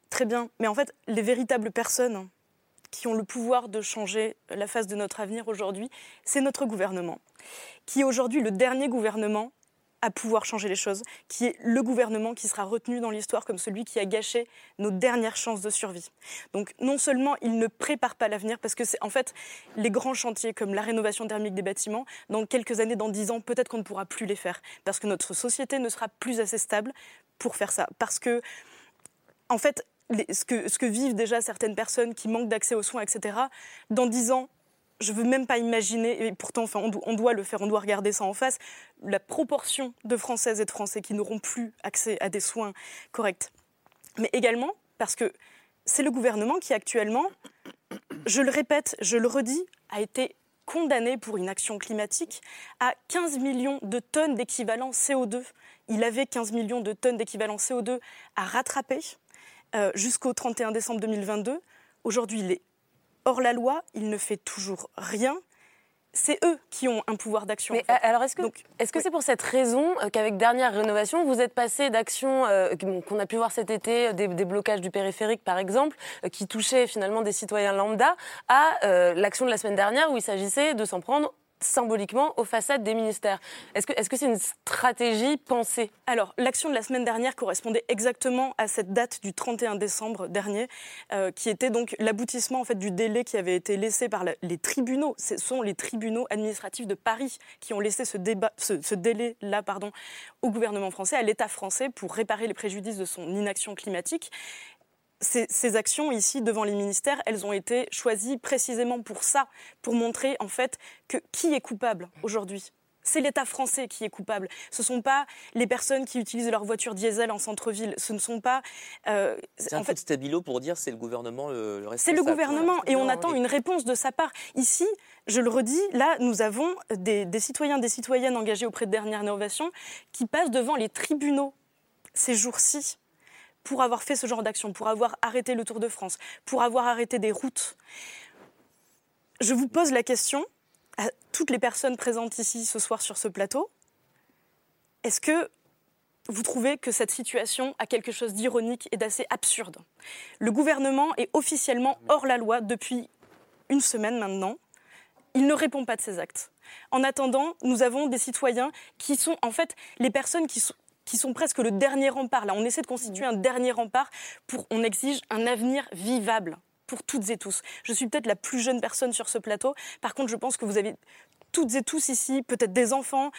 Très bien. Mais en fait, les véritables personnes qui ont le pouvoir de changer la face de notre avenir aujourd'hui, c'est notre gouvernement, qui est aujourd'hui le dernier gouvernement à pouvoir changer les choses, qui est le gouvernement qui sera retenu dans l'histoire comme celui qui a gâché nos dernières chances de survie. Donc non seulement il ne prépare pas l'avenir, parce que c'est en fait les grands chantiers comme la rénovation thermique des bâtiments, dans quelques années, dans dix ans, peut-être qu'on ne pourra plus les faire, parce que notre société ne sera plus assez stable pour faire ça. Parce que, en fait, ce, que, ce que vivent déjà certaines personnes qui manquent d'accès aux soins, etc., dans dix ans, je veux même pas imaginer, et pourtant enfin, on, doit le faire, on doit regarder ça en face, la proportion de Françaises et de Français qui n'auront plus accès à des soins corrects. Mais également parce que c'est le gouvernement qui actuellement, je le répète, je le redis, a été condamné pour une action climatique à 15 millions de tonnes d'équivalent CO2. Il avait 15 millions de tonnes d'équivalent CO2 à rattraper euh, jusqu'au 31 décembre 2022. Aujourd'hui, il est hors la loi, il ne fait toujours rien. C'est eux qui ont un pouvoir d'action. Mais alors, est-ce que c'est -ce c'est pour cette raison euh, qu'avec dernière rénovation, vous êtes passé d'actions euh, qu'on a pu voir cet été, des, blocages du périphérique par exemple, qui touchaient finalement des citoyens lambda, à l'action de la semaine dernière où il s'agissait de s'en prendre symboliquement aux façades des ministères. Est-ce que c'est -ce une stratégie pensée? Alors, l'action de la semaine dernière correspondait exactement à cette date du 31 décembre dernier, euh, qui était donc l'aboutissement en fait, du délai qui avait été laissé par les tribunaux. Ce sont les tribunaux administratifs de Paris qui ont laissé ce, ce, délai-là au gouvernement français, à l'État français, pour réparer les préjudices de son inaction climatique ces, actions ici devant les ministères, elles ont été choisies précisément pour ça, pour montrer en fait que qui est coupable aujourd'hui c'est l'État français qui est coupable. Ce ne sont pas les personnes qui utilisent leur voiture diesel en centre-ville. Ce ne sont pas. Euh, c'est un en fait, stabilo pour dire c'est le gouvernement le, le C'est le gouvernement et on attend une réponse de sa part. Ici, je le redis, là, nous avons des, des citoyens, des citoyennes engagés auprès de Dernière Innovation qui passent devant les tribunaux ces jours-ci pour avoir fait ce genre d'action, pour avoir arrêté le Tour de France, pour avoir arrêté des routes. Je vous pose la question à toutes les personnes présentes ici ce soir sur ce plateau. Est-ce que vous trouvez que cette situation a quelque chose d'ironique et d'assez absurde? Le gouvernement est officiellement hors la loi depuis une semaine maintenant. Il ne répond pas de ses actes. En attendant, nous avons des citoyens qui sont en fait les personnes qui sont, qui sont presque le dernier rempart. Là, on essaie de constituer un dernier rempart pour, on exige un avenir vivable pour toutes et tous. Je suis peut-être la plus jeune personne sur ce plateau. Par contre, je pense que vous avez toutes et tous ici, peut-être des enfants,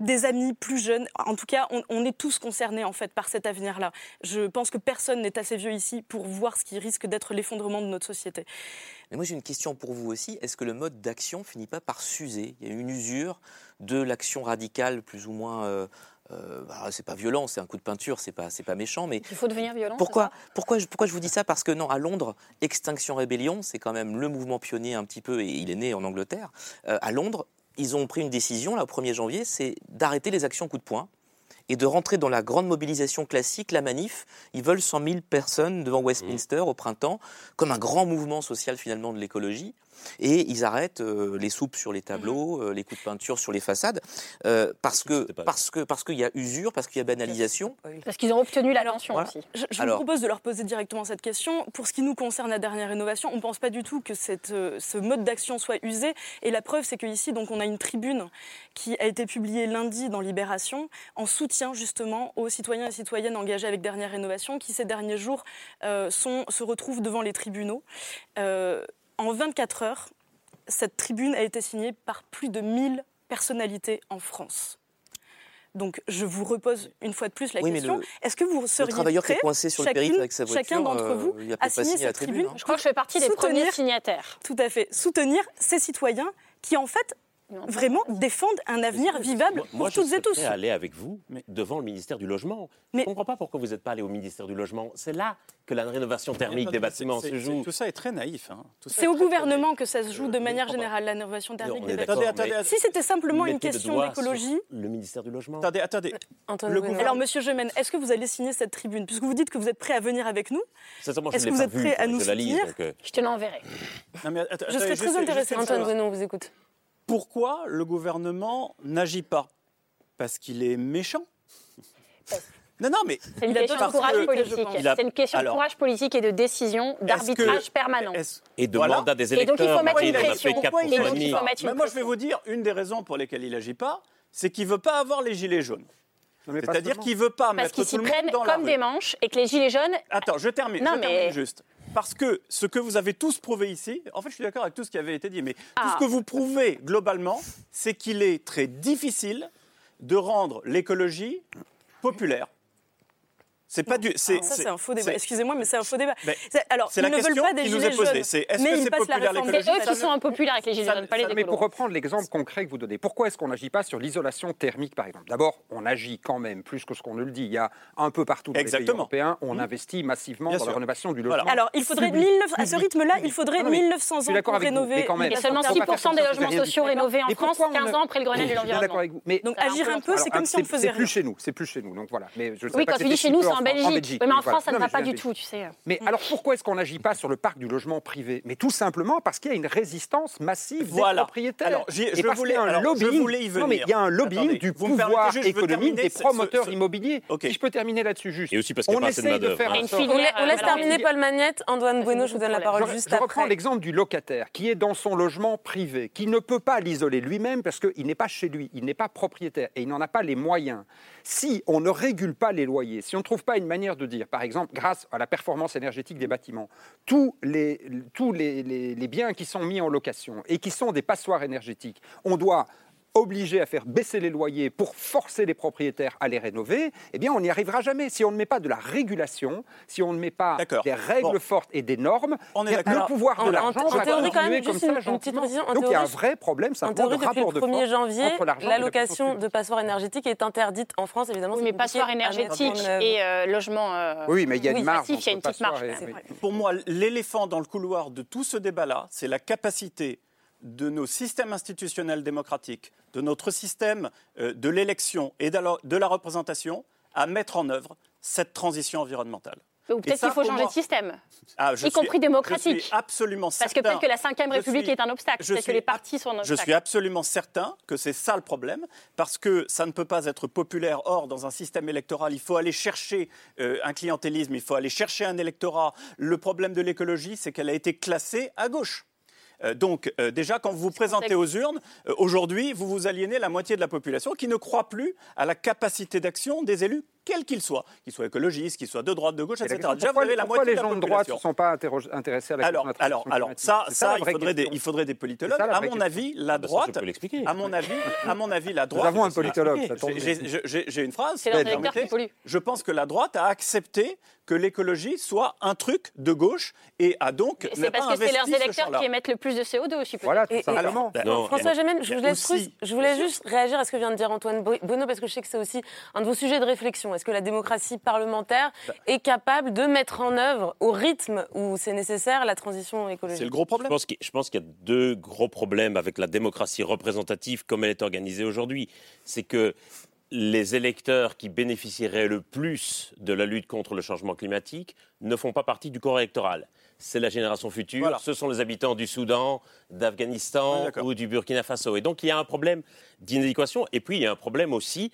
des amis plus jeunes. En tout cas, on, est tous concernés en fait par cet avenir-là. Je pense que personne n'est assez vieux ici pour voir ce qui risque d'être l'effondrement de notre société. Mais moi, j'ai une question pour vous aussi. Est-ce que le mode d'action finit pas par s'user? Il y a une usure de l'action radicale, plus ou moins. Euh, euh, bah, c'est pas violent, c'est un coup de peinture, c'est pas, c'est pas méchant, mais il faut devenir violent. Pourquoi, pourquoi, je, pourquoi je vous dis ça? Parce que non, à Londres, Extinction Rébellion, c'est quand même le mouvement pionnier un petit peu, et il est né en Angleterre. Euh, à Londres, ils ont pris une décision là au 1er janvier, c'est d'arrêter les actions coup de poing et de rentrer dans la grande mobilisation classique, la manif. Ils veulent 100 000 personnes devant Westminster au printemps, comme un grand mouvement social finalement de l'écologie et ils arrêtent euh, les soupes sur les tableaux, mhm. euh, les coups de peinture sur les façades, euh, parce que parce que parce qu'il y a usure, parce qu'il y a banalisation. Parce qu'ils ont obtenu l'attention aussi. Je, vous propose de leur poser directement cette question. Pour ce qui nous concerne, la dernière rénovation, on ne pense pas du tout que cette, ce mode d'action soit usé. Et la preuve, c'est qu'ici, donc, on a une tribune qui a été publiée lundi dans Libération en soutien justement aux citoyens et citoyennes engagés avec dernière rénovation, qui ces derniers jours sont, se retrouvent devant les tribunaux en 24 heures, cette tribune a été signée par plus de 1000 personnalités en France. Donc je vous repose une fois de plus la question est-ce que vous seriez le travailleur qui est coincé sur le périph' avec sa voiture, chacun d'entre euh, vous a signé cette tribune, Je crois que je fais partie des premiers signataires. Tout à fait. Soutenir ces citoyens qui en fait vraiment défendent un avenir vivable pour toutes et tous. Je aller avec vous devant le ministère du Logement. Je ne comprends pas pourquoi vous n'êtes pas allé au ministère du Logement. C'est là que la rénovation thermique des bâtiments se joue. Tout ça est très naïf. Hein. C'est au gouvernement que ça se joue de manière générale, la rénovation thermique des bâtiments. si c'était simplement une question d'écologie... Le ministère du Logement. Attendez, attendez. Alors, Monsieur Gemène, est-ce que vous allez signer cette tribune? Puisque vous dites que vous êtes prêt à venir avec nous, est-ce que vous êtes prêt à nous soutenir? euh. Je te l'enverrai. Je serais très intéressée. Antoine Renaud, vous écoute. Pourquoi le gouvernement n'agit pas? Parce qu'il est méchant? Non, non, mais c'est une, question de courage politique. C'est une question de courage politique et de décision, d'arbitrage permanent. Et de mandat des électeurs. Et donc il faut mettre une pression. Et donc il faut mettre une Moi, je vais vous dire une des raisons pour lesquelles il n'agit pas, c'est qu'il ne veut pas avoir les gilets jaunes. C'est-à-dire qu'il ne veut pas Parce mettre qu'ils tout s'y le monde prennent dans la comme rue. des manches et que les gilets jaunes. Attends, je termine, Non, je mais- termine juste. Parce que ce que vous avez tous prouvé ici, en fait, je suis d'accord avec tout ce qui avait été dit, mais tout Ah. ce que vous prouvez globalement, c'est qu'il est très difficile de rendre l'écologie populaire. C'est pas du. Ah, ça, c'est un faux débat. Excusez-moi, mais c'est un faux débat. Alors, c'est ils la ne veulent pas des qui nous gilets est posée. jaunes. C'est est-ce mais que ils c'est populaire l'écologie C'est eux qui sont impopulaires avec les gilets jaunes, pas les Non, mais pour reprendre l'exemple concret que vous donnez, pourquoi est-ce qu'on n'agit pas sur l'isolation thermique, par exemple? D'abord, on agit quand même plus que ce qu'on ne le dit. Il y a un peu partout dans les pays Exactement. européens, on Mmh. investit massivement Bien dans la rénovation du Voilà. logement. Alors, il faudrait public, 1900 à ce rythme-là, il faudrait Non, mais 1900 je suis ans d'accord pour avec vous, rénover. mais quand même. Il y a seulement on va pas 6% faire des logements sociaux rénovés en France, pourquoi on 15 ne- ans après le Grenelle d'accord l'environnement. avec vous. Mais Donc, agir un peu, c'est comme si on faisait C'est plus chez nous, c'est plus chez nous. Donc voilà. Mais je Oui, quand tu dis chez nous, en Belgique. Oui, mais en voilà. France, ça ne Non, va pas je du tout, tu sais. Mais alors pourquoi est-ce qu'on n'agit pas sur le parc du logement privé? Mais tout simplement parce qu'il y a une résistance massive Voilà. des propriétaires. Alors, Et je parce voulais- qu'il y a un alors, je lobbying. voulais y Non, mais il y a un venir. lobbying Attendez, du pouvoir juste, je économique des ce- promoteurs ce- immobiliers. Si je peux terminer là-dessus juste. Et aussi parce qu'il n'y a on pas assez de essaie de faire hein. On, la- on laisse alors, terminer Paul Magnette. Antoine Bueno, je vous donne la parole je, juste je reprends après. l'exemple du locataire qui est dans son logement privé, qui ne peut pas l'isoler lui-même parce qu'il n'est pas chez lui, il n'est pas propriétaire et il n'en a pas les moyens. Si on ne régule pas les loyers, si on ne trouve pas une manière de dire, par exemple, grâce à la performance énergétique des bâtiments, tous les, tous les, biens qui sont mis en location et qui sont des passoires énergétiques, on doit obliger à faire baisser les loyers pour forcer les propriétaires à les rénover, eh bien on n'y arrivera jamais. Si on ne met pas de la régulation, si on ne met pas des règles Bon. fortes et des normes, On est le pouvoir En- de en- l'argent en va théorie, quand même, continuer comme juste ça une- une petite précision. En Donc il y a un vrai problème En simplement théorie, de depuis rapport le de 1er force janvier, entre l'argent et la l'allocation de passoires énergétiques est interdite en France, évidemment. Oui, mais compliqué passoire à mettre énergétique en œuvre. et euh, logement. euh, Oui, mais il y a une oui, marge il y a une petite. Pour moi, l'éléphant dans le couloir de tout ce débat-là, c'est la capacité de nos systèmes institutionnels démocratiques, de notre système euh, de l'élection et de la, représentation à mettre en œuvre cette transition environnementale. Ou peut-être qu'il faut changer moi- de système. Ah, je Y compris démocratique. Je suis absolument Parce que certain- peut-être que la Cinquième je République suis- est un obstacle, je peut-être que les partis sont un Je obstacle. suis absolument certain que c'est ça le problème, parce que ça ne peut pas être populaire. Or, dans un système électoral, il faut aller chercher euh, un clientélisme, il faut aller chercher un électorat. Le problème de l'écologie, c'est qu'elle a été classée à gauche. Euh, donc, euh, déjà, quand vous vous présentez aux urnes, euh, aujourd'hui, vous vous aliénez la moitié de la population qui ne croit plus à la capacité d'action des élus, quels qu'ils soient, qu'ils soient écologistes, qu'ils soient de droite, de gauche, Et etc. question, Déjà, pourquoi, vous avez la moitié les de la gens de droite ne sont pas intéressés à la Alors, question alors, alors ça, il, faudrait des, question. il faudrait des politologues. À mon question. avis, la Ah bah ça, droite, je peux l'expliquer. à mon avis, à mon avis, la droite. avons un politologue, ça tombe J'ai- une phrase. C'est. Je pense que la droite a accepté que l'écologie soit un truc de gauche et a donc C'est parce pas que c'est leurs ce électeurs qui émettent le plus de CO2 aussi. Voilà, tout simplement. François Gémen, je voulais juste réagir à ce que vient de dire Antoine Bo- Bonneau, parce que je sais que c'est aussi un de vos sujets de réflexion. Est-ce que la démocratie parlementaire est capable de mettre en œuvre, au rythme où c'est nécessaire, la transition écologique? C'est le gros Je problème. pense qu'il je pense qu'il y a deux gros problèmes avec la démocratie représentative comme elle est organisée aujourd'hui. C'est que les électeurs qui bénéficieraient le plus de la lutte contre le changement climatique ne font pas partie du corps électoral. C'est la génération future, Voilà. ce sont les habitants du Soudan, d'Afghanistan ou du Burkina Faso. Et donc il y a un problème d'inadéquation et puis il y a un problème aussi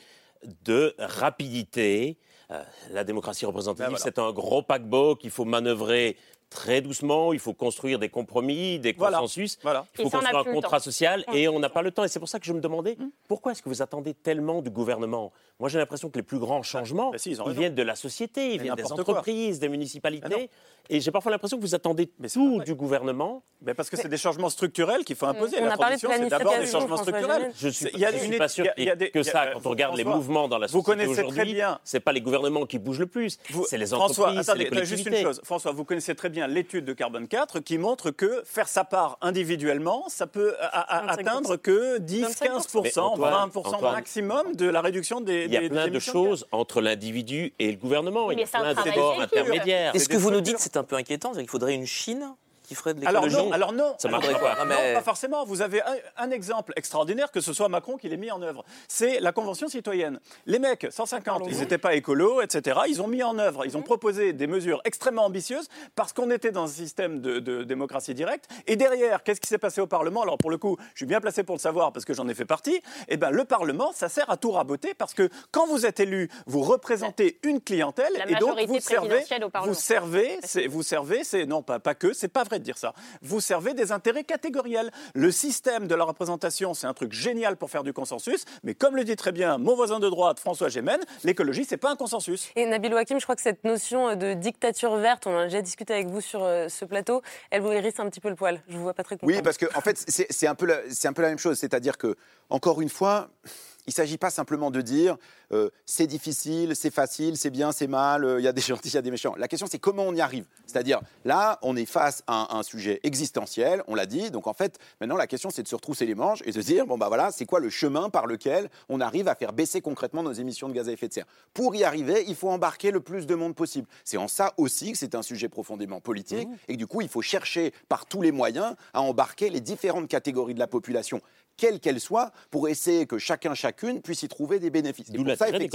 de rapidité. Euh, la démocratie représentative, Ben voilà. c'est un gros paquebot qu'il faut manœuvrer très doucement, il faut construire des compromis, des Voilà. consensus. Voilà. Il faut ça, construire un contrat social Mm. et on n'a pas le temps. Et c'est pour ça que je me demandais pourquoi est-ce que vous attendez tellement du gouvernement? Moi, j'ai l'impression que les plus grands changements, bah si, ils viennent de la société, ils Mais viennent des quoi. entreprises, des municipalités. Et j'ai parfois l'impression que vous attendez Mais tout pas du gouvernement. Ben parce que c'est des changements structurels qu'il faut imposer. On la a parlé de transition, c'est d'abord des changements François structurels. Je suis, Il y a je une suis pas sûr y a- des- que ça. Quand on regarde les François, mouvements dans la vous société connaissez très aujourd'hui, bien- c'est pas les gouvernements qui bougent le plus, Vous- c'est les François, entreprises, c'est attendez, les juste une chose. François, vous connaissez très bien l'étude de Carbone 4 qui montre que faire sa part individuellement, ça peut a- a- 25%. atteindre que 10-15%, Mais Antoine, 20% Antoine, maximum de la réduction des, Il y a des- plein de émissions choses entre l'individu et le gouvernement. Oui, Il y a plein de intermédiaires. Et ce que vous nous dites, c'est un peu inquiétant. C'est-à-dire qu'il faudrait une Chine qui ferait de Alors non, alors non. Ça Alors quoi pas. Non, Mais- pas forcément. Vous avez un, un exemple extraordinaire que ce soit Macron qui l'ait mis en œuvre. C'est la Convention citoyenne. Les mecs, 150, ils n'étaient pas écolos, etc. Ils ont mis en œuvre, ils ont proposé des mesures extrêmement ambitieuses parce qu'on était dans un système de, de démocratie directe. Et derrière, qu'est-ce qui s'est passé au Parlement? Alors pour le coup, je suis bien placé pour le savoir parce que j'en ai fait partie. Eh ben, le Parlement, ça sert à tout raboter parce que quand vous êtes élu, vous représentez une clientèle La et donc majorité vous servez, présidentielle au Parlement. vous servez, c'est, vous servez, c'est non pas pas que, c'est pas vrai exagéré de dire ça. Vous servez des intérêts catégoriels. Le système de la représentation, c'est un truc génial pour faire du consensus, mais comme le dit très bien mon voisin de droite, François Gémen, l'écologie, c'est pas un consensus. Et Nabil Wakim, je crois que cette notion de dictature verte, on en a déjà discuté avec vous sur euh, ce plateau, elle vous hérisse un petit peu le poil. Je vous vois pas très content. Oui, parce que en fait, c'est un, peu la- c'est un peu la même chose. C'est-à-dire que, encore une fois, il ne s'agit pas simplement de dire euh, c'est difficile, c'est facile, c'est bien, c'est mal, euh, il y a des gentils, il y a des méchants. La question, c'est comment on y arrive. C'est-à-dire, là, on est face à un, un sujet existentiel, on l'a dit. Donc, en fait, maintenant, la question, c'est de se retrousser les manches et de se dire bon, bah voilà, c'est quoi le chemin par lequel on arrive à faire baisser concrètement nos émissions de gaz à effet de serre. Pour y arriver, il faut embarquer le plus de monde possible. C'est en ça aussi que c'est un sujet profondément politique et que, du coup, il faut chercher par tous les moyens à embarquer les différentes catégories de la population quelles qu'elles soient, pour essayer que chacun, chacune puisse y trouver des bénéfices. Et D'où pour ça, des.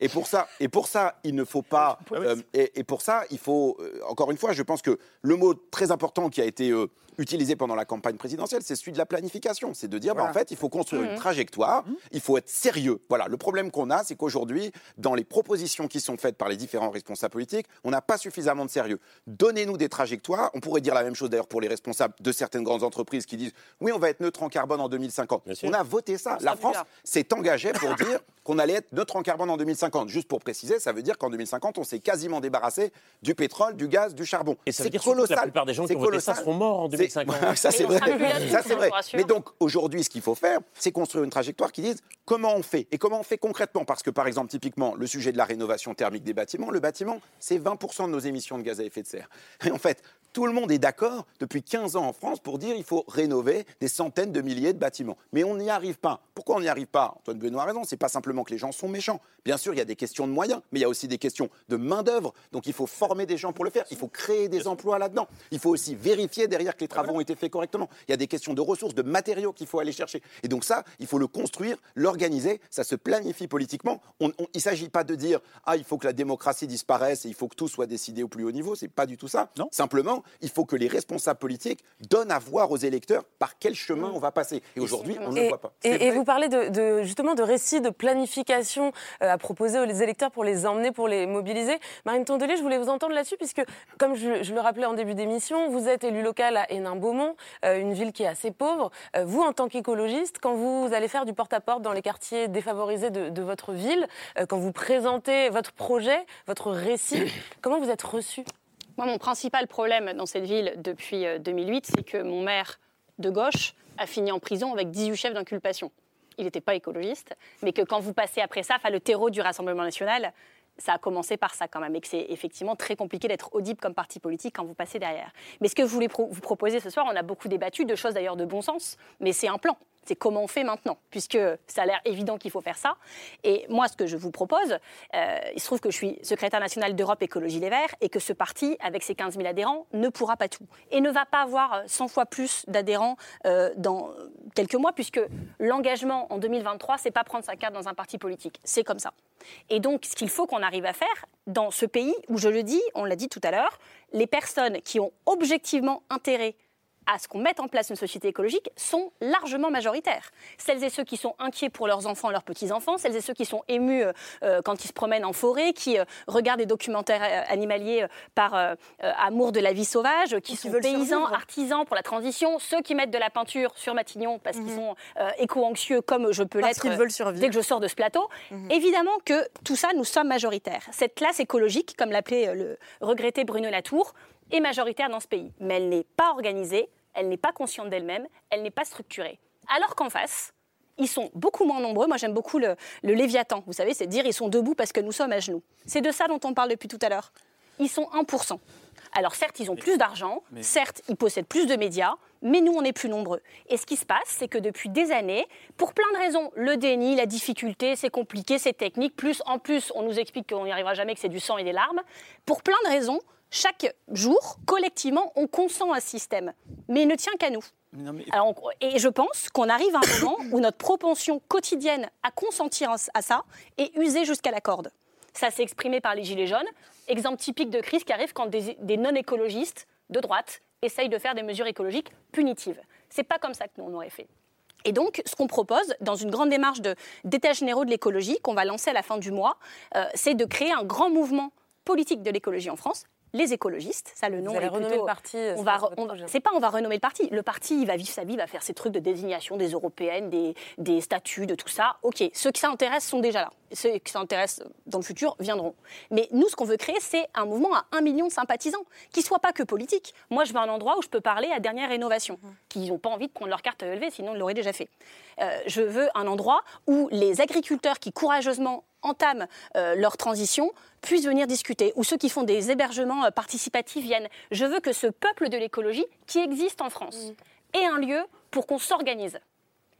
Et pour ça, et pour ça, il ne faut pas. euh, et, et pour ça, il faut. euh, encore une fois, je pense que le mot très important qui a été euh, utilisé pendant la campagne présidentielle, c'est celui de la planification. C'est de dire, bah, en fait, il faut construire une trajectoire. Il faut être sérieux. Voilà. Le problème qu'on a, c'est qu'aujourd'hui, dans les propositions qui sont faites par les différents responsables politiques, on n'a pas suffisamment de sérieux. Donnez-nous des trajectoires. On pourrait dire la même chose d'ailleurs pour les responsables de certaines grandes entreprises qui disent, oui, on va être neutre en carbone en 2050. On a voté ça. On La France s'est engagée pour dire qu'on allait être neutre en carbone en 2050. Juste pour préciser, ça veut dire qu'en 2050, on s'est quasiment débarrassé du pétrole, du gaz, du charbon. Et ça veut C'est dire surtout que la colossal. plupart des gens qui ont voté ça colossal. seront morts en C'est- 2050. ça, c'est Mais on vrai. Ça, c'est. Mais donc, aujourd'hui, ce qu'il faut faire, c'est construire une trajectoire qui dise comment on fait. Et comment on fait concrètement Parce que, par exemple, typiquement, le sujet de la rénovation thermique des bâtiments, le bâtiment, c'est 20% de nos émissions de gaz à effet de serre. Et en fait, tout le monde est d'accord depuis 15 ans en France pour dire qu'il faut rénover des centaines de milliers de bâtiments. Mais on n'y arrive pas. Pourquoi on n'y arrive pas? Antoine Benoît a raison. C'est pas simplement que les gens sont méchants. Bien sûr, il y a des questions de moyens, mais il y a aussi des questions de main-d'œuvre. Donc il faut former des gens pour le faire. Il faut créer des emplois là-dedans. Il faut aussi vérifier derrière que les travaux ont été faits correctement. Il y a des questions de ressources, de matériaux qu'il faut aller chercher. Et donc ça, il faut le construire, l'organiser. Ça se planifie politiquement. On- on- il ne s'agit pas de dire ah il faut que la démocratie disparaisse et il faut que tout soit décidé au plus haut niveau. C'est pas du tout ça. Simplement, il faut que les responsables politiques donnent à voir aux électeurs par quel chemin on va passer. Et aujourd'hui, on ne le voit pas. et- et vous parlez de, de- justement de récits de planification euh, à proposer aux électeurs pour les emmener, pour les mobiliser. Marine Tondelier, je voulais vous entendre là-dessus, puisque, comme je, je le rappelais en début d'émission, vous êtes élu local à Hénin-Beaumont, euh, une ville qui est assez pauvre. Euh, vous, en tant qu'écologiste, quand vous allez faire du porte-à-porte dans les quartiers défavorisés de, de votre ville, quand vous présentez votre projet, votre récit, comment vous êtes reçu Moi, mon principal problème dans cette ville depuis euh, 2008, c'est que mon maire de gauche a fini en prison avec 18 chefs d'inculpation. Il n'était pas écologiste, mais que quand vous passez après ça, le terreau du Rassemblement national, ça a commencé par ça quand même, et que c'est effectivement très compliqué d'être audible comme parti politique quand vous passez derrière. Mais ce que je voulais vous proposer ce soir, on a beaucoup débattu de choses d'ailleurs de bon sens, mais c'est un plan. C'est comment on fait maintenant, puisque ça a l'air évident qu'il faut faire ça. Et moi, ce que je vous propose, euh, il se trouve que je suis secrétaire national d'Europe Écologie Les Verts et que ce parti, avec ses 15 000 adhérents, ne pourra pas tout. Et ne va pas avoir 100 fois plus d'adhérents euh, dans quelques mois, puisque l'engagement en 2023, c'est pas prendre sa carte dans un parti politique. C'est comme ça. Et donc, ce qu'il faut qu'on arrive à faire dans ce pays où, je le dis, on l'a dit tout à l'heure, les personnes qui ont objectivement intérêt à ce qu'on mette en place une société écologique sont largement majoritaires. Celles et ceux qui sont inquiets pour leurs enfants, leurs petits-enfants, celles et ceux qui sont émus euh, euh, quand ils se promènent en forêt, qui euh, regardent des documentaires euh, animaliers par amour de la vie sauvage, qui sont paysans, artisans pour la transition, ceux qui mettent de la peinture sur Matignon parce qu'ils sont euh, éco-anxieux comme je peux l'être dès que je sors de ce plateau. Évidemment que tout ça, nous sommes majoritaires. Cette classe écologique, comme l'appelait le regretté Bruno Latour, est majoritaire dans ce pays. Mais elle n'est pas organisée, elle n'est pas consciente d'elle-même, elle n'est pas structurée. Alors qu'en face, ils sont beaucoup moins nombreux. Moi, j'aime beaucoup le, le Léviathan. Vous savez, c'est dire ils sont debout parce que nous sommes à genoux. C'est de ça dont on parle depuis tout à l'heure. Ils sont 1%. Alors certes, ils ont plus d'argent, mais- certes, ils possèdent plus de médias, mais nous, on est plus nombreux. Et ce qui se passe, c'est que depuis des années, pour plein de raisons, le déni, la difficulté, c'est compliqué, c'est technique, plus en plus, on nous explique qu'on n'y arrivera jamais, que c'est du sang et des larmes, pour plein de raisons, chaque jour, collectivement, on consent un système. Mais il ne tient qu'à nous. Non, mais- Alors, on- et je pense qu'on arrive à un moment où notre propension quotidienne à consentir à ça est usée jusqu'à la corde. Ça s'est exprimé par les Gilets jaunes. Exemple typique de crise qui arrive quand des, des non-écologistes de droite essayent de faire des mesures écologiques punitives. C'est pas comme ça que nous on aurait fait. Et donc, ce qu'on propose dans une grande démarche d'états généraux de l'écologie qu'on va lancer à la fin du mois, euh, c'est de créer un grand mouvement politique de l'écologie en France, les écologistes. Ça, le nom Vous allez est renommer plutôt- le parti, euh, On c'est va, c'est pas on va renommer le parti. Le parti, il va vivre sa vie, il va faire ses trucs de désignation des européennes, des, des statuts, de tout ça. Ok, ceux qui s'intéressent sont déjà là. Ceux qui s'intéressent dans le futur viendront. Mais nous, ce qu'on veut créer, c'est un mouvement à un million de sympathisants, qui soit pas que politique. Moi, je veux un endroit où je peux parler à dernière rénovation, qui n'ont pas envie de prendre leur carte ELV, sinon ils l'auraient déjà fait. Euh, je veux un endroit où les agriculteurs qui courageusement entament euh, leur transition puissent venir discuter, où ceux qui font des hébergements euh, participatifs viennent. Je veux que ce peuple de l'écologie qui existe en France ait un lieu pour qu'on s'organise.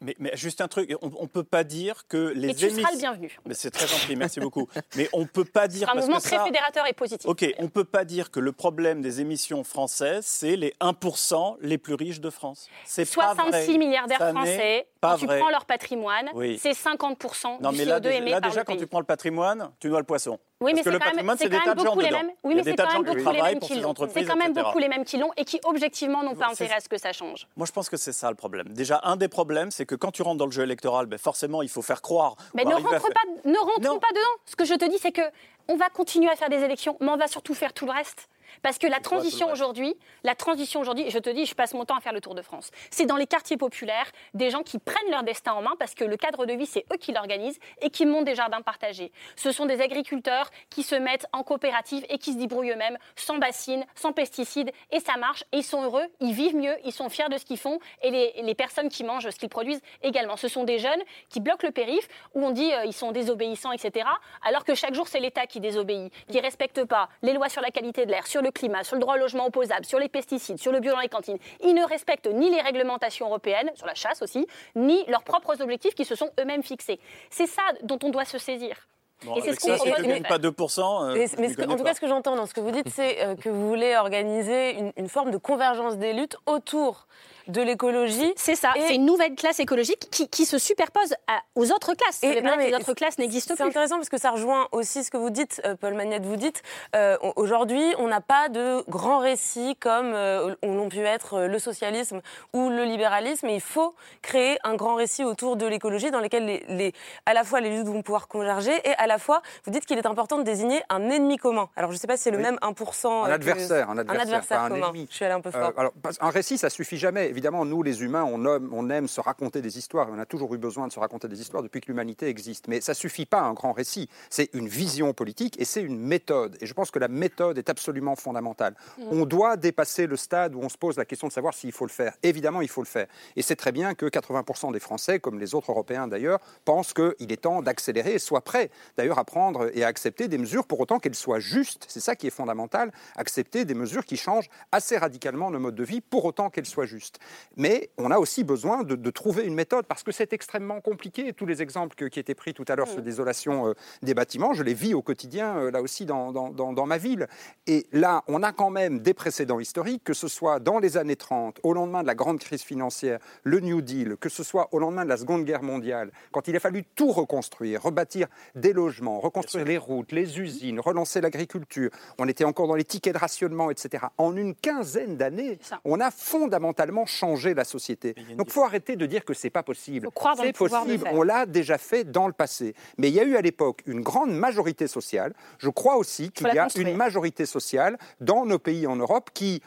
Mais, mais juste un truc, on ne peut pas dire que les Et tu seras émissions- le bienvenu. Mais c'est très gentil, merci beaucoup. Mais on ne peut pas dire C'est un parce mouvement que très ça- fédérateur et positif. Ok, on ne peut pas dire que le problème des émissions françaises, c'est les 1% les plus riches de France. C'est pas vrai. 66 milliardaires Ça français, pas quand tu vrai. prends leur patrimoine, Oui. c'est 50% Non, du mais CO2 là, déjà, émis là, par déjà, le quand pays. tu prends le patrimoine, tu noies le poisson. Oui, mais Parce c'est quand même, c'est quand beaucoup les mêmes. Oui, mais c'est quand même qui beaucoup les mêmes qui l'ont. C'est quand même beaucoup les mêmes qui l'ont et qui objectivement n'ont pas intérêt à ce que ça change. Moi, je pense que c'est ça le problème. Déjà, un des problèmes, c'est que quand tu rentres dans le jeu électoral, ben, forcément, il faut faire croire. Mais ou ne faire- pas, ne rentrons pas dedans. Ce que je te dis, c'est que on va continuer à faire des élections, mais on va surtout faire tout le reste. Parce que la transition aujourd'hui, la transition aujourd'hui, je te dis, je passe mon temps à faire le tour de France. C'est dans les quartiers populaires, des gens qui prennent leur destin en main parce que le cadre de vie, c'est eux qui l'organisent et qui montent des jardins partagés. Ce sont des agriculteurs qui se mettent en coopérative et qui se débrouillent eux-mêmes, sans bassines, sans pesticides, et ça marche. Et ils sont heureux, ils vivent mieux, ils sont fiers de ce qu'ils font, et les, les personnes qui mangent ce qu'ils produisent également. Ce sont des jeunes qui bloquent le périph, où on dit euh, ils sont désobéissants, etc. Alors que chaque jour, c'est l'État qui désobéit, qui respecte pas les lois sur la qualité de l'air, sur le climat, sur le droit au logement opposable, sur les pesticides, sur le bio dans les cantines. Ils ne respectent ni les réglementations européennes, sur la chasse aussi, ni leurs propres objectifs qui se sont eux-mêmes fixés. C'est ça dont on doit se saisir. Bon, et c'est ce qu'on propose pas 2%, euh, Mais, tu mais n'y ce que- en tout pas. cas, ce que j'entends dans ce que vous dites, c'est euh, que vous voulez organiser une, une forme de convergence des luttes autour de l'écologie. C'est ça, c'est une nouvelle classe écologique qui, qui se superpose à- aux autres classes. Pas non, les autres classes n'existent C'est plus. intéressant parce que ça rejoint aussi ce que vous dites, euh, Paul Magnette, vous dites, euh, au- aujourd'hui, on n'a pas de grands récits comme euh, l'ont pu être euh, le socialisme ou le libéralisme, et il faut créer un grand récit autour de l'écologie dans lequel les, les- à la fois les luttes vont pouvoir converger et à la fois, vous dites qu'il est important de désigner un ennemi commun. Alors, je ne sais pas si c'est le Oui. même 1%. Un que- adversaire, un adversaire, un commun. ennemi. Je suis allée un peu Euh, fort. alors, un récit, ça suffit jamais. Évidemment, nous, les humains, on aime, on aime se raconter des histoires. On a toujours eu besoin de se raconter des histoires depuis que l'humanité existe. Mais ça suffit pas un grand récit. C'est une vision politique et c'est une méthode. Et je pense que la méthode est absolument fondamentale. Mm. On doit dépasser le stade où on se pose la question de savoir s'il faut le faire. Évidemment, il faut le faire. Et c'est très bien que 80% des Français, comme les autres Européens d'ailleurs, pensent qu'il est temps d'accélérer et soient prêts d'ailleurs à prendre et à accepter des mesures pour autant qu'elles soient justes. C'est ça qui est fondamental. Accepter des mesures qui changent assez radicalement nos modes de vie pour autant qu'elles soient justes. Mais on a aussi besoin de, de trouver une méthode parce que c'est extrêmement compliqué. Tous les exemples que- qui étaient pris tout à l'heure sur l'isolation euh, des bâtiments, je les vis au quotidien, euh, là aussi, dans, dans- dans- dans ma ville. Et là, on a quand même des précédents historiques, que ce soit dans les années 30, au lendemain de la grande crise financière, le New Deal, que ce soit au lendemain de la Seconde Guerre mondiale, quand il a fallu tout reconstruire, rebâtir des logements, reconstruire les routes, les usines, relancer l'agriculture. On était encore dans les tickets de rationnement, etc. En une quinzaine d'années, on a fondamentalement changé la société. Donc, il faut arrêter de dire que c'est pas possible. C'est possible. On l'a déjà fait dans le passé. Mais il y a eu à l'époque une grande majorité sociale. Je crois aussi qu'il y a construire. une majorité sociale dans nos pays en Europe qui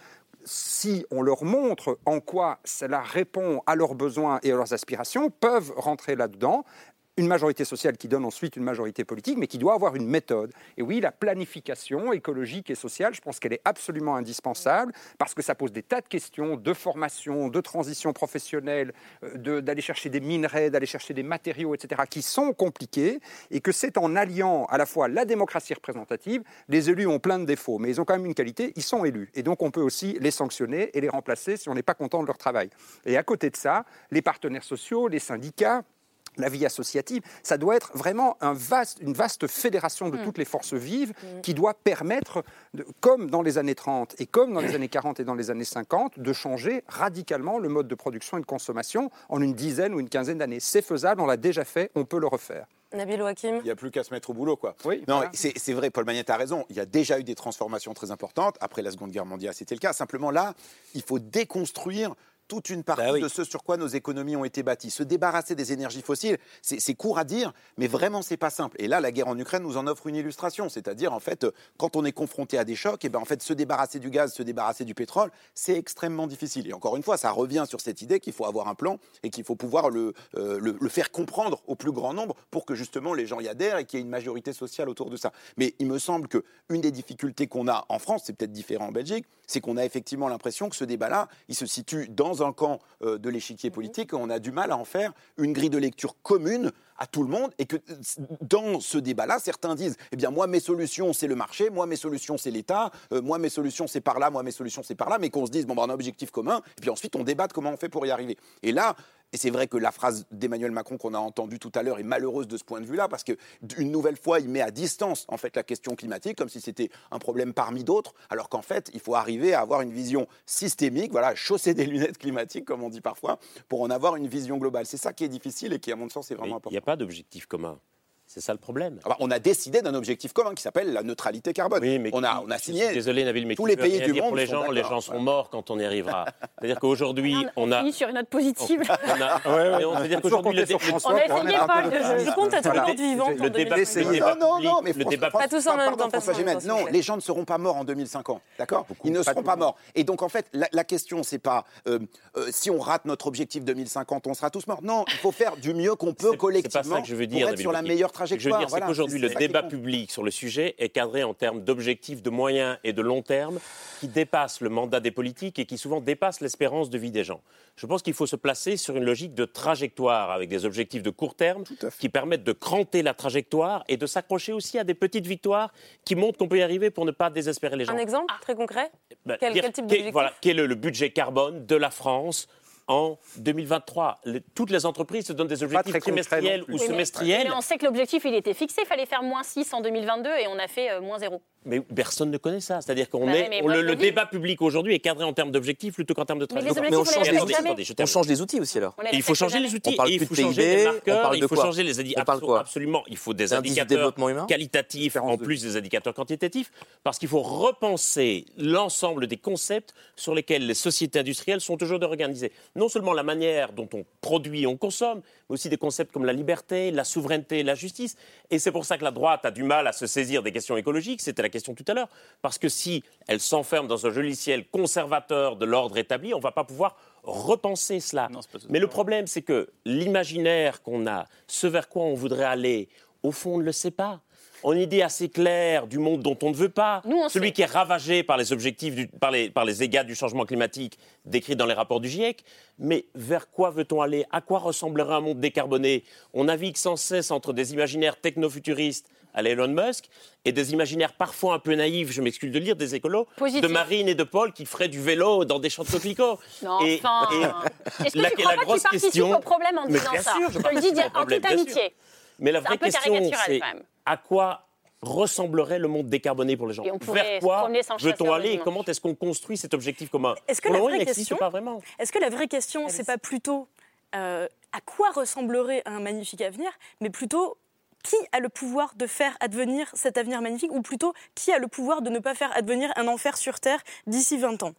si on leur montre en quoi cela répond à leurs besoins et à leurs aspirations, peuvent rentrer là-dedans. Une majorité sociale qui donne ensuite une majorité politique, mais qui doit avoir une méthode. Et oui, la planification écologique et sociale, je pense qu'elle est absolument indispensable parce que ça pose des tas de questions de formation, de transition professionnelle, euh, d'aller chercher des minerais, d'aller chercher des matériaux, etc., qui sont compliqués et que c'est en alliant à la fois la démocratie représentative, les élus ont plein de défauts, mais ils ont quand même une qualité, ils sont élus. Et donc on peut aussi les sanctionner et les remplacer si on n'est pas content de leur travail. Et à côté de ça, les partenaires sociaux, les syndicats, la vie associative, ça doit être vraiment un vaste, une vaste fédération de toutes les forces vives qui doit permettre, de- comme dans les années 30 et comme dans les années 40 et dans les années 50, de changer radicalement le mode de production et de consommation en une dizaine ou une quinzaine d'années. C'est faisable, on l'a déjà fait, on peut le refaire. Nabil Hakim Il n'y a plus qu'à se mettre au boulot, quoi. Oui, non, voilà. c'est c'est vrai, Paul Magnette a raison. Il y a déjà eu des transformations très importantes. Après la Seconde Guerre mondiale, c'était le cas. Simplement là, il faut déconstruire toute une partie de ce sur quoi nos économies ont été bâties. Se débarrasser des énergies fossiles, c'est court à dire, mais vraiment, c'est pas simple. Et là, la guerre en Ukraine nous en offre une illustration. C'est-à-dire, en fait, quand on est confronté à des chocs, et eh ben, en fait, se débarrasser du gaz, se débarrasser du pétrole, c'est extrêmement difficile. Et encore une fois, ça revient sur cette idée qu'il faut avoir un plan et qu'il faut pouvoir le, euh, le, le, faire comprendre au plus grand nombre pour que justement les gens y adhèrent et qu'il y ait une majorité sociale autour de ça. Mais il me semble qu'une des difficultés qu'on a en France, c'est peut-être différent en Belgique, c'est qu'on a effectivement l'impression que ce débat-là, il se situe dans un camp euh, de l'échiquier politique on a du mal à en faire une grille de lecture commune à tout le monde et que dans ce débat-là, certains disent eh bien moi mes solutions c'est le marché, moi mes solutions c'est l'État, euh, moi mes solutions c'est par là, moi mes solutions c'est par là, mais qu'on se dise bon ben, on a un objectif commun et puis ensuite on débat de comment on fait pour y arriver. Et là, et c'est vrai que la phrase d'Emmanuel Macron qu'on a entendue tout à l'heure est malheureuse de ce point de vue-là, parce qu'une nouvelle fois, il met à distance en fait la question climatique, comme si c'était un problème parmi d'autres, alors qu'en fait, il faut arriver à avoir une vision systémique, voilà, chausser des lunettes climatiques, comme on dit parfois, pour en avoir une vision globale. C'est ça qui est difficile et qui, à mon sens, est vraiment important. Il n'y a pas d'objectif commun. C'est ça le problème. Ah bah, on a décidé d'un objectif commun qui s'appelle la neutralité carbone. Oui, mais on, a, on a signé. Désolé, Nabil, mais tous les pays du monde. Pour les gens, les gens seront morts quand on y arrivera. C'est-à-dire qu'aujourd'hui, on, a. On sur une note positive. On a. Ouais, ouais, on, dire qu'aujourd'hui, le On a essayé pas. Je compte à tout le monde vivant. Le débat. Non, non, non, mais le débat. Pas tous en même temps. Non, les gens ne seront pas morts en 2050. D'accord Ils ne seront pas morts. Et donc, en fait, la question, c'est pas si on rate notre objectif 2050, on sera tous morts. Non, il faut faire du mieux qu'on peut collectivement pour être sur la meilleure trajectoire aujourd'hui, le débat public sur le sujet est cadré en termes d'objectifs de moyen et de long terme qui dépassent le mandat des politiques et qui souvent dépassent l'espérance de vie des gens. Je pense qu'il faut se placer sur une logique de trajectoire avec des objectifs de court terme qui permettent de cranter la trajectoire et de s'accrocher aussi à des petites victoires qui montrent qu'on peut y arriver pour ne pas désespérer les gens. Un exemple très concret bah, quel, dire, quel, type d'objectif voilà, Quel est le budget carbone de la France en 2023. toutes les entreprises se donnent des objectifs trimestriels ou semestriels. Mais, on sait que l'objectif, il était fixé. Il fallait faire moins 6 en 2022 et on a fait euh, moins 0. Mais personne ne connaît ça. C'est-à-dire qu'on Bah est, ouais, on- le, débat public aujourd'hui est cadré en termes d'objectifs plutôt qu'en termes de Mais objectifs, Mais on les change les jamais. On change les outils aussi alors. Il faut changer les outils, On parle et il faut de changer PIB, les on marqueurs, parle il de faut quoi changer les indi- On parle quoi Absolument, il faut des indicateurs qualitatifs en plus des indicateurs quantitatifs, parce qu'il faut repenser l'ensemble des concepts sur lesquels les sociétés industrielles sont aujourd'hui organisées. Non seulement la manière dont on produit et on consomme, mais aussi des concepts comme la liberté, la souveraineté, la justice. Et c'est pour ça que la droite a du mal à se saisir des questions écologiques, c'était la question tout à l'heure, parce que si elle s'enferme dans un logiciel conservateur de l'ordre établi, on ne va pas pouvoir repenser cela. Mais le problème, c'est que l'imaginaire qu'on a, ce vers quoi on voudrait aller, au fond, on ne le sait pas. On a une idée assez claire du monde dont on ne veut pas, Nous, celui sait. qui est ravagé par les objectifs, du- par, les, par les égats du changement climatique décrits dans les rapports du GIEC. Mais vers quoi veut-on aller? À quoi ressemblerait un monde décarboné? On navigue sans cesse entre des imaginaires technofuturistes à la Elon Musk et des imaginaires parfois un peu naïfs, je m'excuse de le dire, des écolos, Positif. de Marine et de Paul qui feraient du vélo dans des champs de coquelicots. Non, Et- enfin. et Est-ce que la- tu la crois pas que grosse tu question- au problème en Mais disant bien ça sûr, je te le dis en toute amitié. Mais la vraie question, c'est. À quoi ressemblerait le monde décarboné pour les gens Et on pourrait Vers quoi veut-on aller le et comment est-ce qu'on construit cet objectif commun Est-ce que la vraie question, pas vraiment. Est-ce que la vraie question, c'est pas plutôt euh, à quoi ressemblerait un magnifique avenir, mais plutôt qui a le pouvoir de faire advenir cet avenir magnifique, ou plutôt qui a le pouvoir de ne pas faire advenir un enfer sur Terre d'ici 20 ans?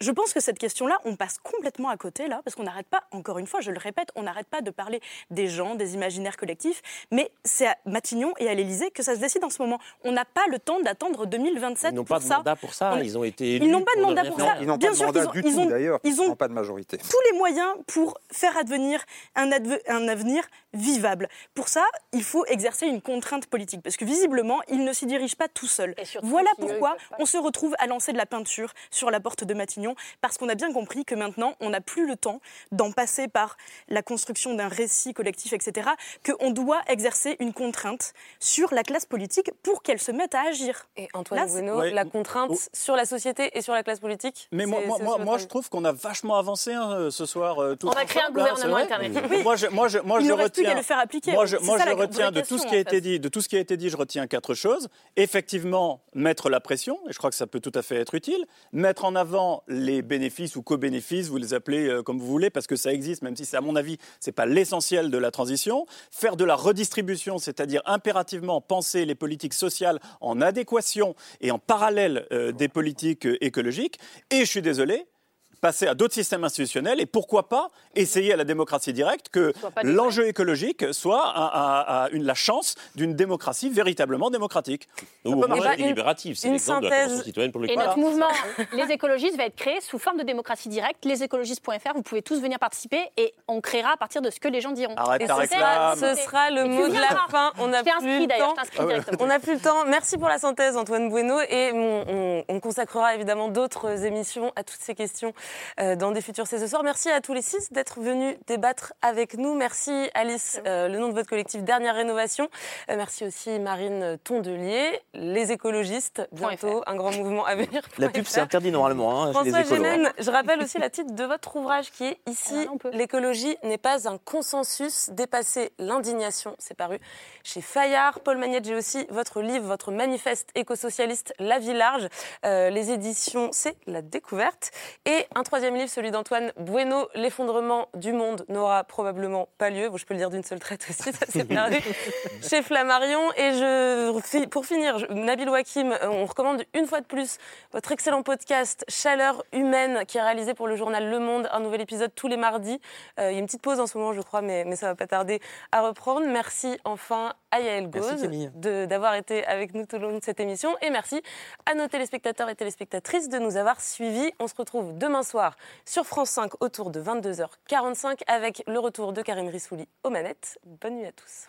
Je pense que cette question-là, on passe complètement à côté, là, parce qu'on n'arrête pas, encore une fois, je le répète, on n'arrête pas de parler des gens, des imaginaires collectifs, mais c'est à Matignon et à l'Élysée que ça se décide en ce moment. On n'a pas le temps d'attendre 2027 Ils n'ont pas de ça. mandat pour ça. On- Ils ont été Ils élus n'ont pas de mandat pour ça. Ils n'ont Bien pas de sûr mandat qu'ils ont- du ils tout ont- d'ailleurs, ils ils ont n'ont pas de majorité. tous les moyens pour faire advenir un, adve- un avenir vivable. Pour ça, il faut exercer une contrainte politique, parce que visiblement, ils ne s'y dirigent pas tout seuls. Voilà pourquoi on se retrouve à lancer de la peinture sur la porte de Matignon, parce qu'on a bien compris que maintenant, on n'a plus le temps d'en passer par la construction d'un récit collectif, etc., qu'on doit exercer une contrainte sur la classe politique pour qu'elle se mette à agir. Et Antoine Là, c'est- Bueno, Ouais. la contrainte Oh. sur la société et sur la classe politique Mais moi, moi, moi, je trouve qu'on a vachement avancé hein, euh, ce soir. euh, On va créer un hein, gouvernement vrai. alternatif. Oui. Moi, je, moi, je, moi, Il je ne reste plus retiens. qu'à le faire appliquer. Moi, je, moi, ça je retiens de tout ce qui a en été dit. De tout ce qui a été dit, je retiens quatre choses. Effectivement, mettre la pression, et je crois que ça peut tout à fait être utile. Mettre en avant les bénéfices ou co-bénéfices, vous les appelez euh, comme vous voulez, parce que ça existe, même si c'est à mon avis, c'est pas l'essentiel de la transition. Faire de la redistribution, c'est-à-dire impérativement penser les politiques sociales en adéquation et en parallèle euh, des politiques euh, écologiques. Et je suis désolé, passer à d'autres systèmes institutionnels et pourquoi pas essayer à la démocratie directe que l'enjeu écologique soit à, une, la chance d'une démocratie véritablement démocratique. Ou au moins délibérative, c'est l'exemple de la Convention citoyenne pour le Et notre mouvement, les écologistes, va être créé sous forme de démocratie directe. Lesécologistes.fr, vous pouvez tous venir participer et on créera à partir de ce que les gens diront. Arrête et ta. Ce sera le mot de la fin. On a plus le temps. On n'a plus le temps. Merci pour la synthèse, Antoine Bueno, et on, on consacrera évidemment d'autres émissions à toutes ces questions euh, dans des futurs C'est ce soir. Merci à tous les six d'être venus débattre avec nous. Merci Alice, euh, le nom de votre collectif Dernière Rénovation. Euh, merci aussi Marine Tondelier, les écologistes, bientôt un grand mouvement à venir. La pub c'est interdit normalement. Hein, François Gémen, je rappelle aussi la titre de votre ouvrage qui est ici L'écologie n'est pas un consensus, dépasser l'indignation. C'est paru chez Fayard. Paul Magnette, j'ai aussi votre livre, votre manifeste éco-socialiste La Vie Large. les éditions, c'est La Découverte. Et un troisième livre, celui d'Antoine Bueno, L'effondrement du monde n'aura probablement pas lieu. Bon, je peux le dire d'une seule traite aussi, ça s'est perdu. Chez Flammarion. Et je, pour finir, Nabil Wakim, on recommande une fois de plus votre excellent podcast Chaleur humaine qui est réalisé pour le journal Le Monde. Un nouvel épisode tous les mardis. Euh, il y a une petite pause en ce moment, je crois, mais, mais ça va pas tarder à reprendre. Merci enfin à Yael Gauze d'avoir été avec nous tout le long de cette émission. Et merci à nos téléspectateurs et téléspectatrices de nous avoir suivis. On se retrouve demain soir sur France 5 autour de 22h45 avec le retour de Karim Rissouli aux manettes. Bonne nuit à tous.